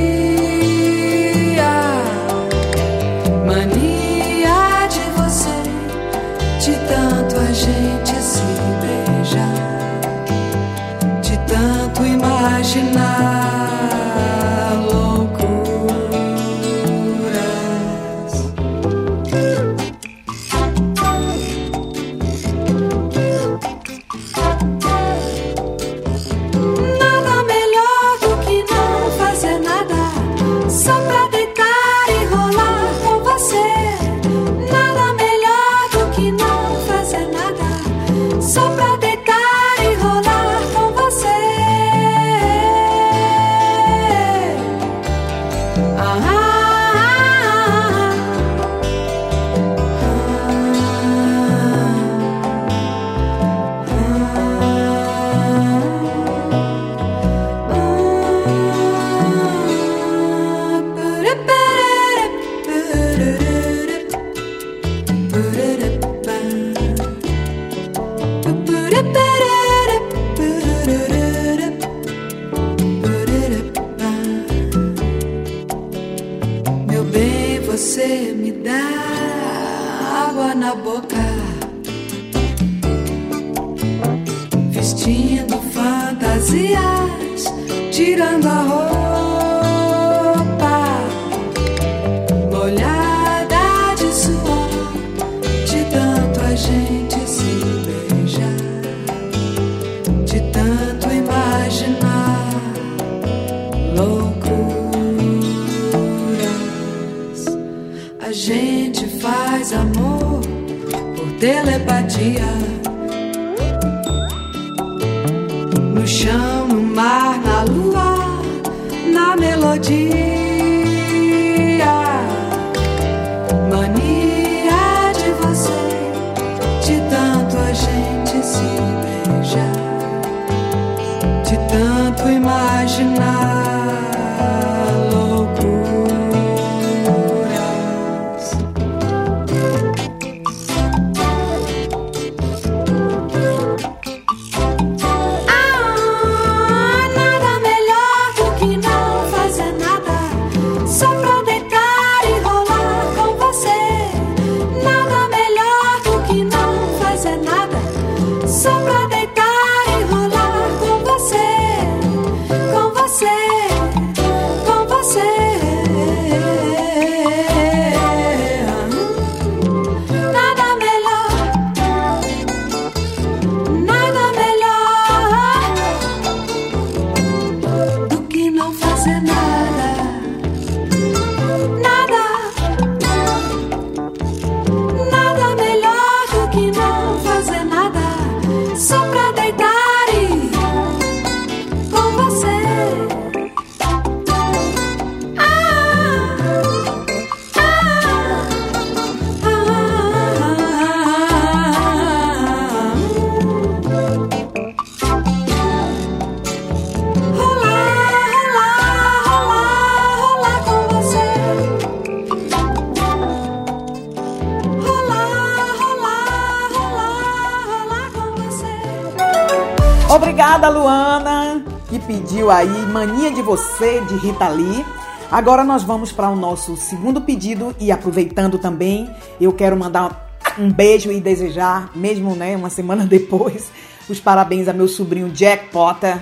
De Rita Lee. Agora nós vamos para o nosso segundo pedido e aproveitando também, eu quero mandar um beijo e desejar, mesmo né, uma semana [LAUGHS] depois, os parabéns a meu sobrinho Jack Potter,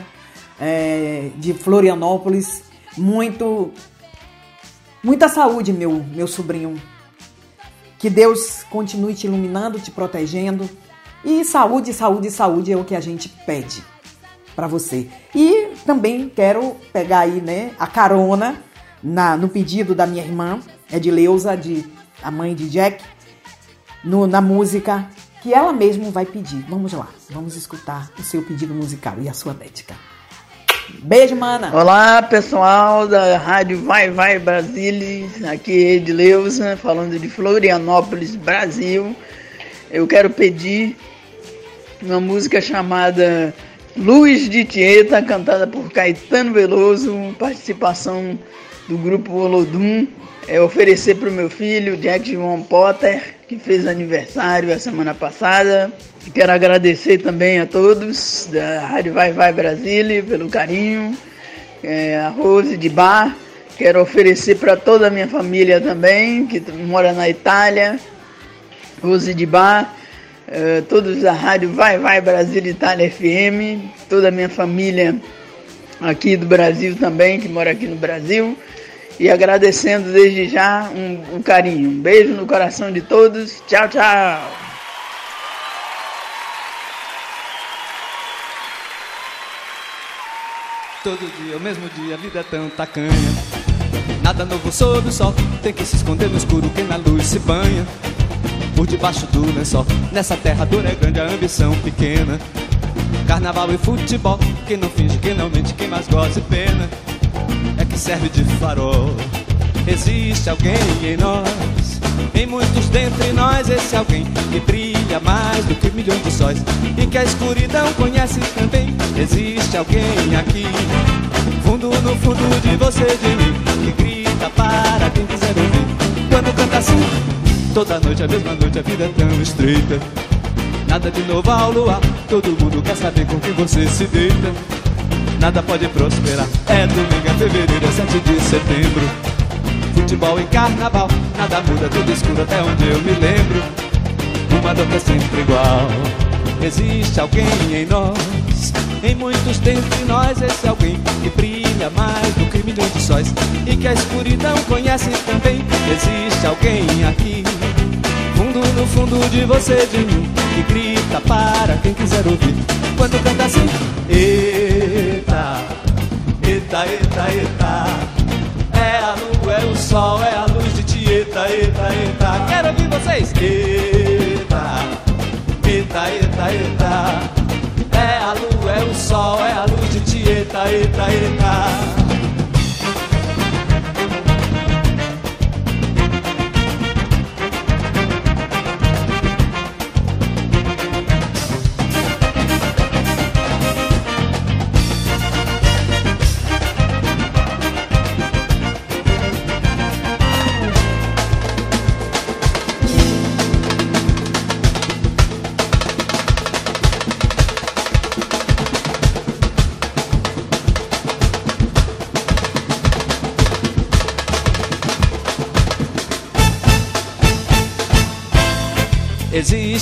é, de Florianópolis. Muito, muita saúde, meu, meu sobrinho. Que Deus continue te iluminando, te protegendo. E saúde, saúde, saúde é o que a gente pede para você. Também quero pegar aí, né, a carona na, no pedido da minha irmã, Edileuza, de, a mãe de Jack, no, na música que ela mesma vai pedir. Vamos lá, vamos escutar o seu pedido musical e a sua dédica. Beijo, mana. Olá, pessoal da Rádio Vai Vai Brasília. Aqui é Edileuza, falando de Florianópolis, Brasil. Eu quero pedir uma música chamada Luz de Tieta, cantada por Caetano Veloso, participação do grupo Olodum. É oferecer para o meu filho, Jack João Potter, que fez aniversário a semana passada. Quero agradecer também a todos da Rádio Vai Vai Brasília pelo carinho. É, a Rose de Bar. Quero oferecer para toda a minha família também, que mora na Itália. Rose de Bar. É, todos da Rádio Vai Vai Brasília Itália FM. Toda a minha família aqui do Brasil também, que mora aqui no Brasil. E agradecendo desde já um, um carinho. Um beijo no coração de todos. Tchau, tchau. Todo dia, o mesmo dia, a vida é tão tacanha. Nada novo sob o sol, tem que se esconder no escuro que na luz se banha. Por debaixo do lençol, nessa terra a dor é grande, a ambição pequena. Carnaval e futebol, quem não finge, quem não mente, quem mais goza e pena. É que serve de farol. Existe alguém em nós, em muitos dentre nós, esse alguém que brilha mais do que milhões de sóis e que a escuridão conhece também. Existe alguém aqui, fundo no fundo de você, de mim, que grita para quem quiser ouvir. Quando canta assim, toda noite, a mesma noite, a vida é tão estreita. Nada de novo ao luar, todo mundo quer saber com quem você se deita. Nada pode prosperar, é domingo, é fevereiro, é 7 de setembro. Futebol e carnaval, nada muda, tudo escuro até onde eu me lembro. Uma dor que é sempre igual. Existe alguém em nós, em muitos dentre nós, esse alguém que brilha mais do que milhões de sóis e que a escuridão conhece também. Existe alguém aqui, fundo no fundo de você, de mim, que grita para quem quiser ouvir. Quando canta assim, eita, eita, eita, eita. É a lua, é o sol, é a luz de Tieta, eita, eita. Quero ouvir vocês. Eita, eita, eita, eita. É a lua, é o sol, é a luz de Tieta, eita, eita.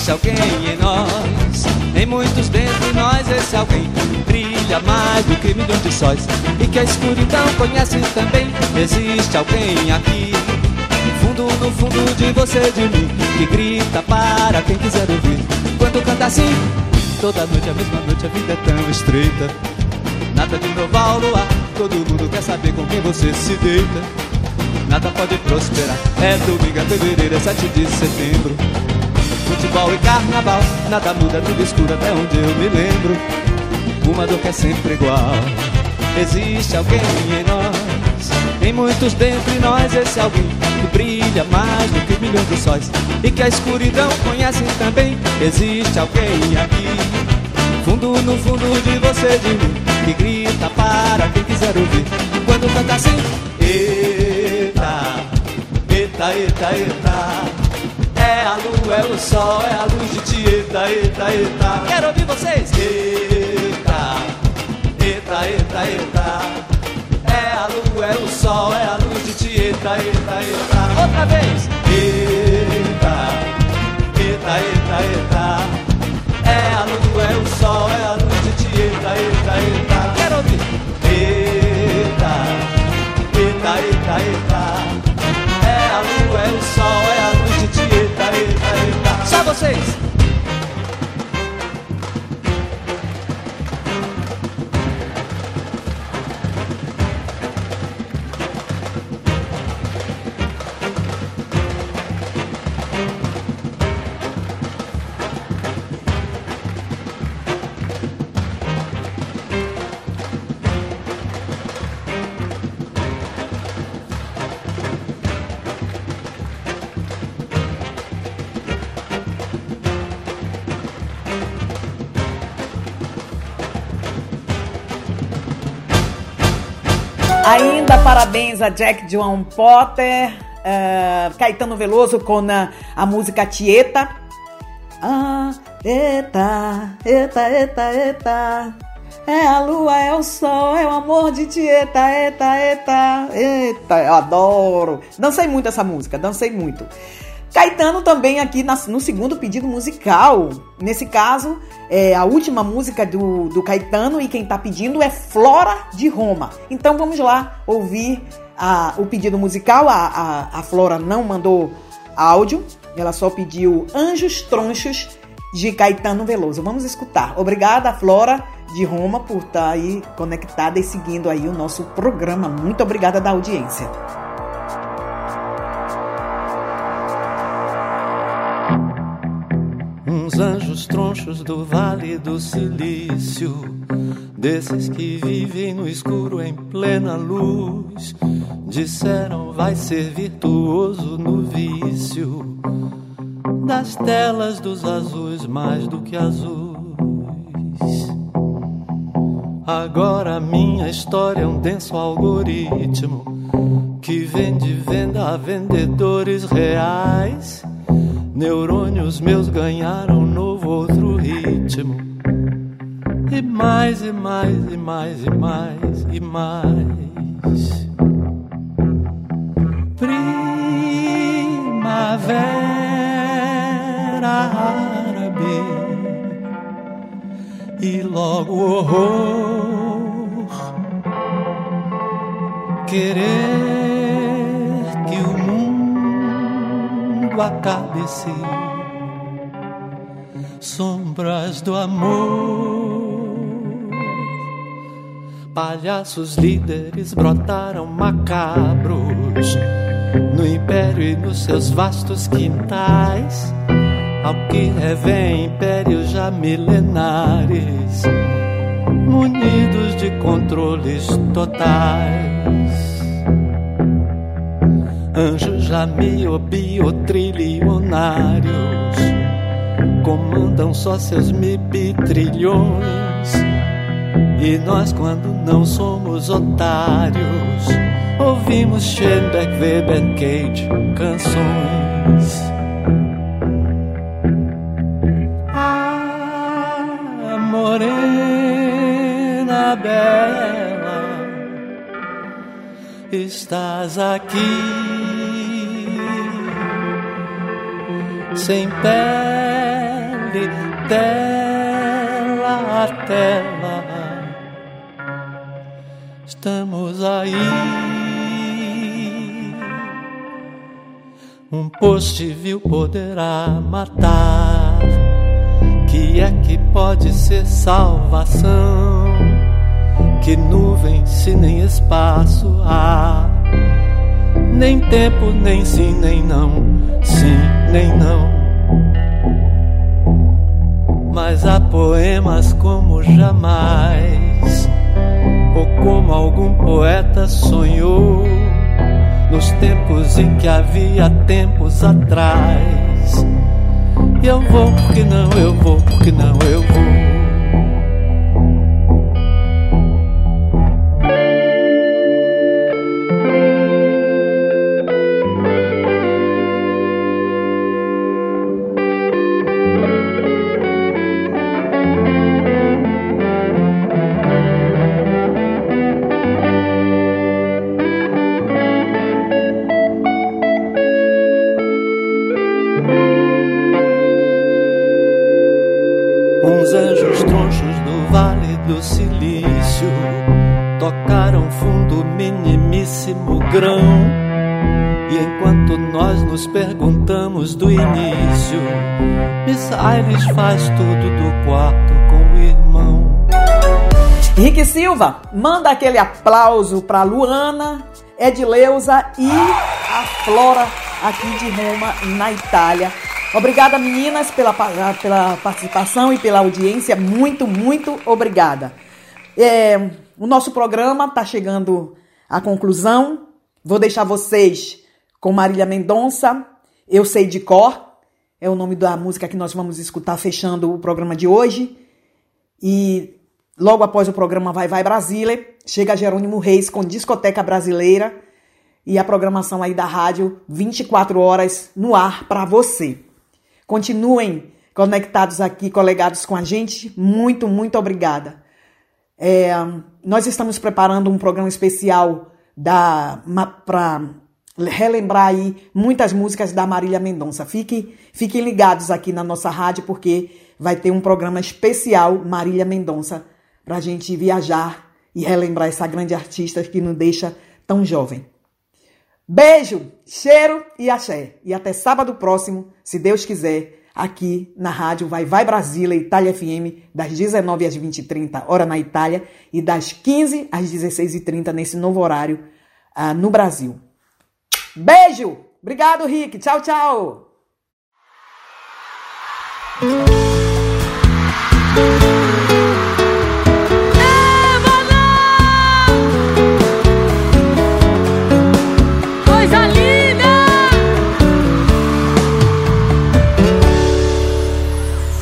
Existe alguém em nós, em muitos dentre nós, esse alguém brilha mais do que milhões de sóis e que a escuridão conhece também. Existe alguém aqui, fundo no fundo de você, de mim, que grita para quem quiser ouvir. Quando canta assim, toda noite, a mesma noite, a vida é tão estreita. Nada de novo ao luar, todo mundo quer saber com quem você se deita. Nada pode prosperar, é domingo, é fevereiro, é 7 de setembro futebol e carnaval Nada muda, tudo escuro até onde eu me lembro. Uma dor que é sempre igual. Existe alguém em nós. Em muitos dentre nós esse alguém Que brilha mais do que milhões de sóis. E que a escuridão conhece também. Existe alguém aqui. Fundo no fundo de você, de mim Que grita para quem quiser ouvir. Quando canta assim Eita, eita, eita, eita é a lua, é o sol, é a luz de Tieta, eita, eita. Quero ouvir vocês. Eita, eita, eita, eita. É a lua, é o sol, é a luz de Tieta, eita, eita. Outra vez. Eita, eita, eita, eita. É a lua, é o sol, é a luz de Tieta, eita, eita. Quero vocês. Parabéns a Jack Joan Potter, eh, Caetano Veloso com a, a música Tieta. Ah, eita, eita, eita, eita. É a lua, é o sol, é o amor de Tieta, eita, eita, eita. Eu adoro. Dancei muito essa música, dancei muito. Caetano também aqui no segundo pedido musical. Nesse caso, é a última música do, do Caetano e quem tá pedindo é Flora de Roma. Então vamos lá ouvir a- o pedido musical. A, a, a Flora não mandou áudio, ela só pediu Anjos Tronchos de Caetano Veloso. Vamos escutar. Obrigada, Flora de Roma, por estar aí conectada e seguindo aí o nosso programa. Muito obrigada da audiência. Uns anjos tronchos do Vale do Silício, desses que vivem no escuro em plena luz, disseram vai ser virtuoso no vício das telas dos azuis mais do que azuis. Agora minha história é um denso algoritmo que vende venda a vendedores reais. Neurônios meus ganharam novo outro ritmo. E mais, e mais, e mais, e mais, e mais. Primavera árabe e logo horror. Querer mundo acabe-se. Sombras do amor. Palhaços líderes brotaram macabros no império e nos seus vastos quintais. Ao que revém impérios já milenares, munidos de controles totais. Anjos já miobio-trilionários comandam só seus mibitrilhões. E nós, quando não somos otários, ouvimos Schoenberg, Weber, Cage, canções. Ah, morena bela, estás aqui sem pele, tela a tela. Estamos aí. Um post vil poderá matar. Que é que pode ser salvação? Que nuvem se nem espaço há? Nem tempo, nem sim, nem não. Sim, nem não. Mas há poemas como jamais, ou como algum poeta sonhou, nos tempos em que havia tempos atrás. Eu vou porque não, eu vou porque não, eu vou. Faz tudo do quarto com o irmão. Rick Silva, manda aquele aplauso para Luana, Edileuza e a Flora aqui de Roma, na Itália. Obrigada, meninas, pela, pa- pela participação e pela audiência. Muito, muito obrigada. É, o nosso programa está chegando à conclusão. Vou deixar vocês com Marília Mendonça, Eu Sei de Cor. É o nome da música que nós vamos escutar fechando o programa de hoje. E logo após o programa Vai Vai Brasília, chega Jerônimo Reis com Discoteca Brasileira e a programação aí da rádio 24 horas no ar para você. Continuem conectados aqui, colegados com a gente. Muito, muito obrigada. É, nós estamos preparando um programa especial para relembrar aí muitas músicas da Marília Mendonça. Fique, fiquem ligados aqui na nossa rádio, porque vai ter um programa especial Marília Mendonça para a gente viajar e relembrar essa grande artista que nos deixa tão jovem. Beijo, cheiro e axé. E até sábado próximo, se Deus quiser, aqui na rádio Vai Vai Brasília, Itália FM, das 19 às 20h30, hora na Itália, e das 15 às 16h30, nesse novo horário uh, no Brasil. Beijo! Obrigado, Rick. Tchau, tchau!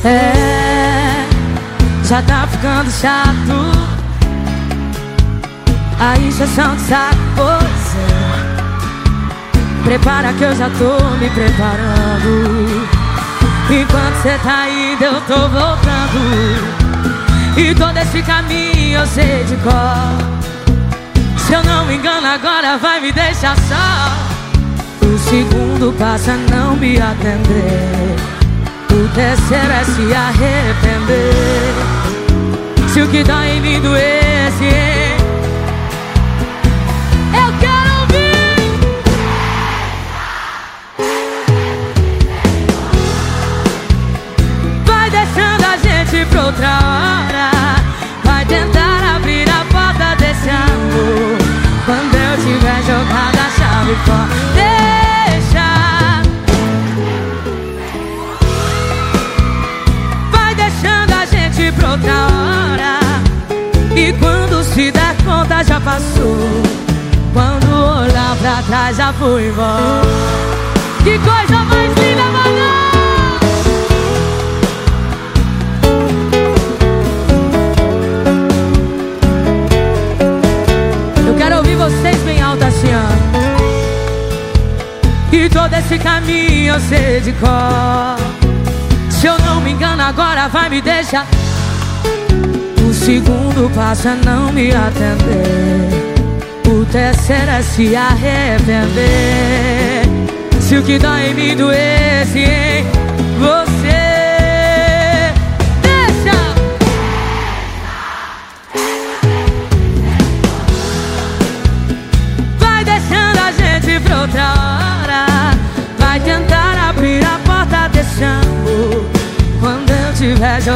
É, já tá ficando chato a injeção de saco. Prepara que eu já tô me preparando. Enquanto cê tá indo, eu tô voltando. E todo esse caminho eu sei de cor. Se eu não me engano, agora vai me deixar só. O segundo passa não me atender. O terceiro é se arrepender. Se o que dói em mim doesse, hein? Outra hora. Vai tentar abrir a porta desse amor. Quando eu tiver jogado a chave fora, deixa. Vai deixando a gente pra outra hora. E quando se der conta já passou. Quando olhar pra trás já fui embora. Que coisa mais linda, mano! Todo esse caminho eu sei de cor. Se eu não me engano, agora vai me deixar. O segundo passo é não me atender. O terceiro é se arrepender. Se o que dói em mim doesse em você.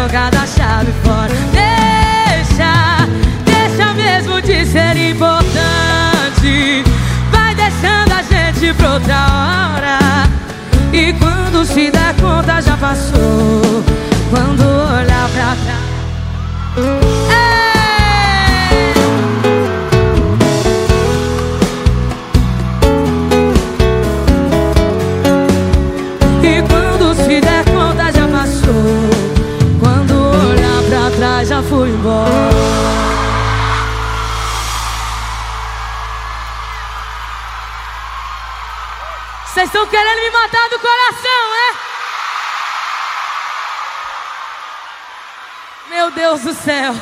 Jogado a chave fora. Deixa, deixa mesmo de ser importante. Vai deixando a gente pra outra hora. E quando se der conta já passou. Quando olhar pra trás. Querendo me matar do coração, é? Meu Deus do céu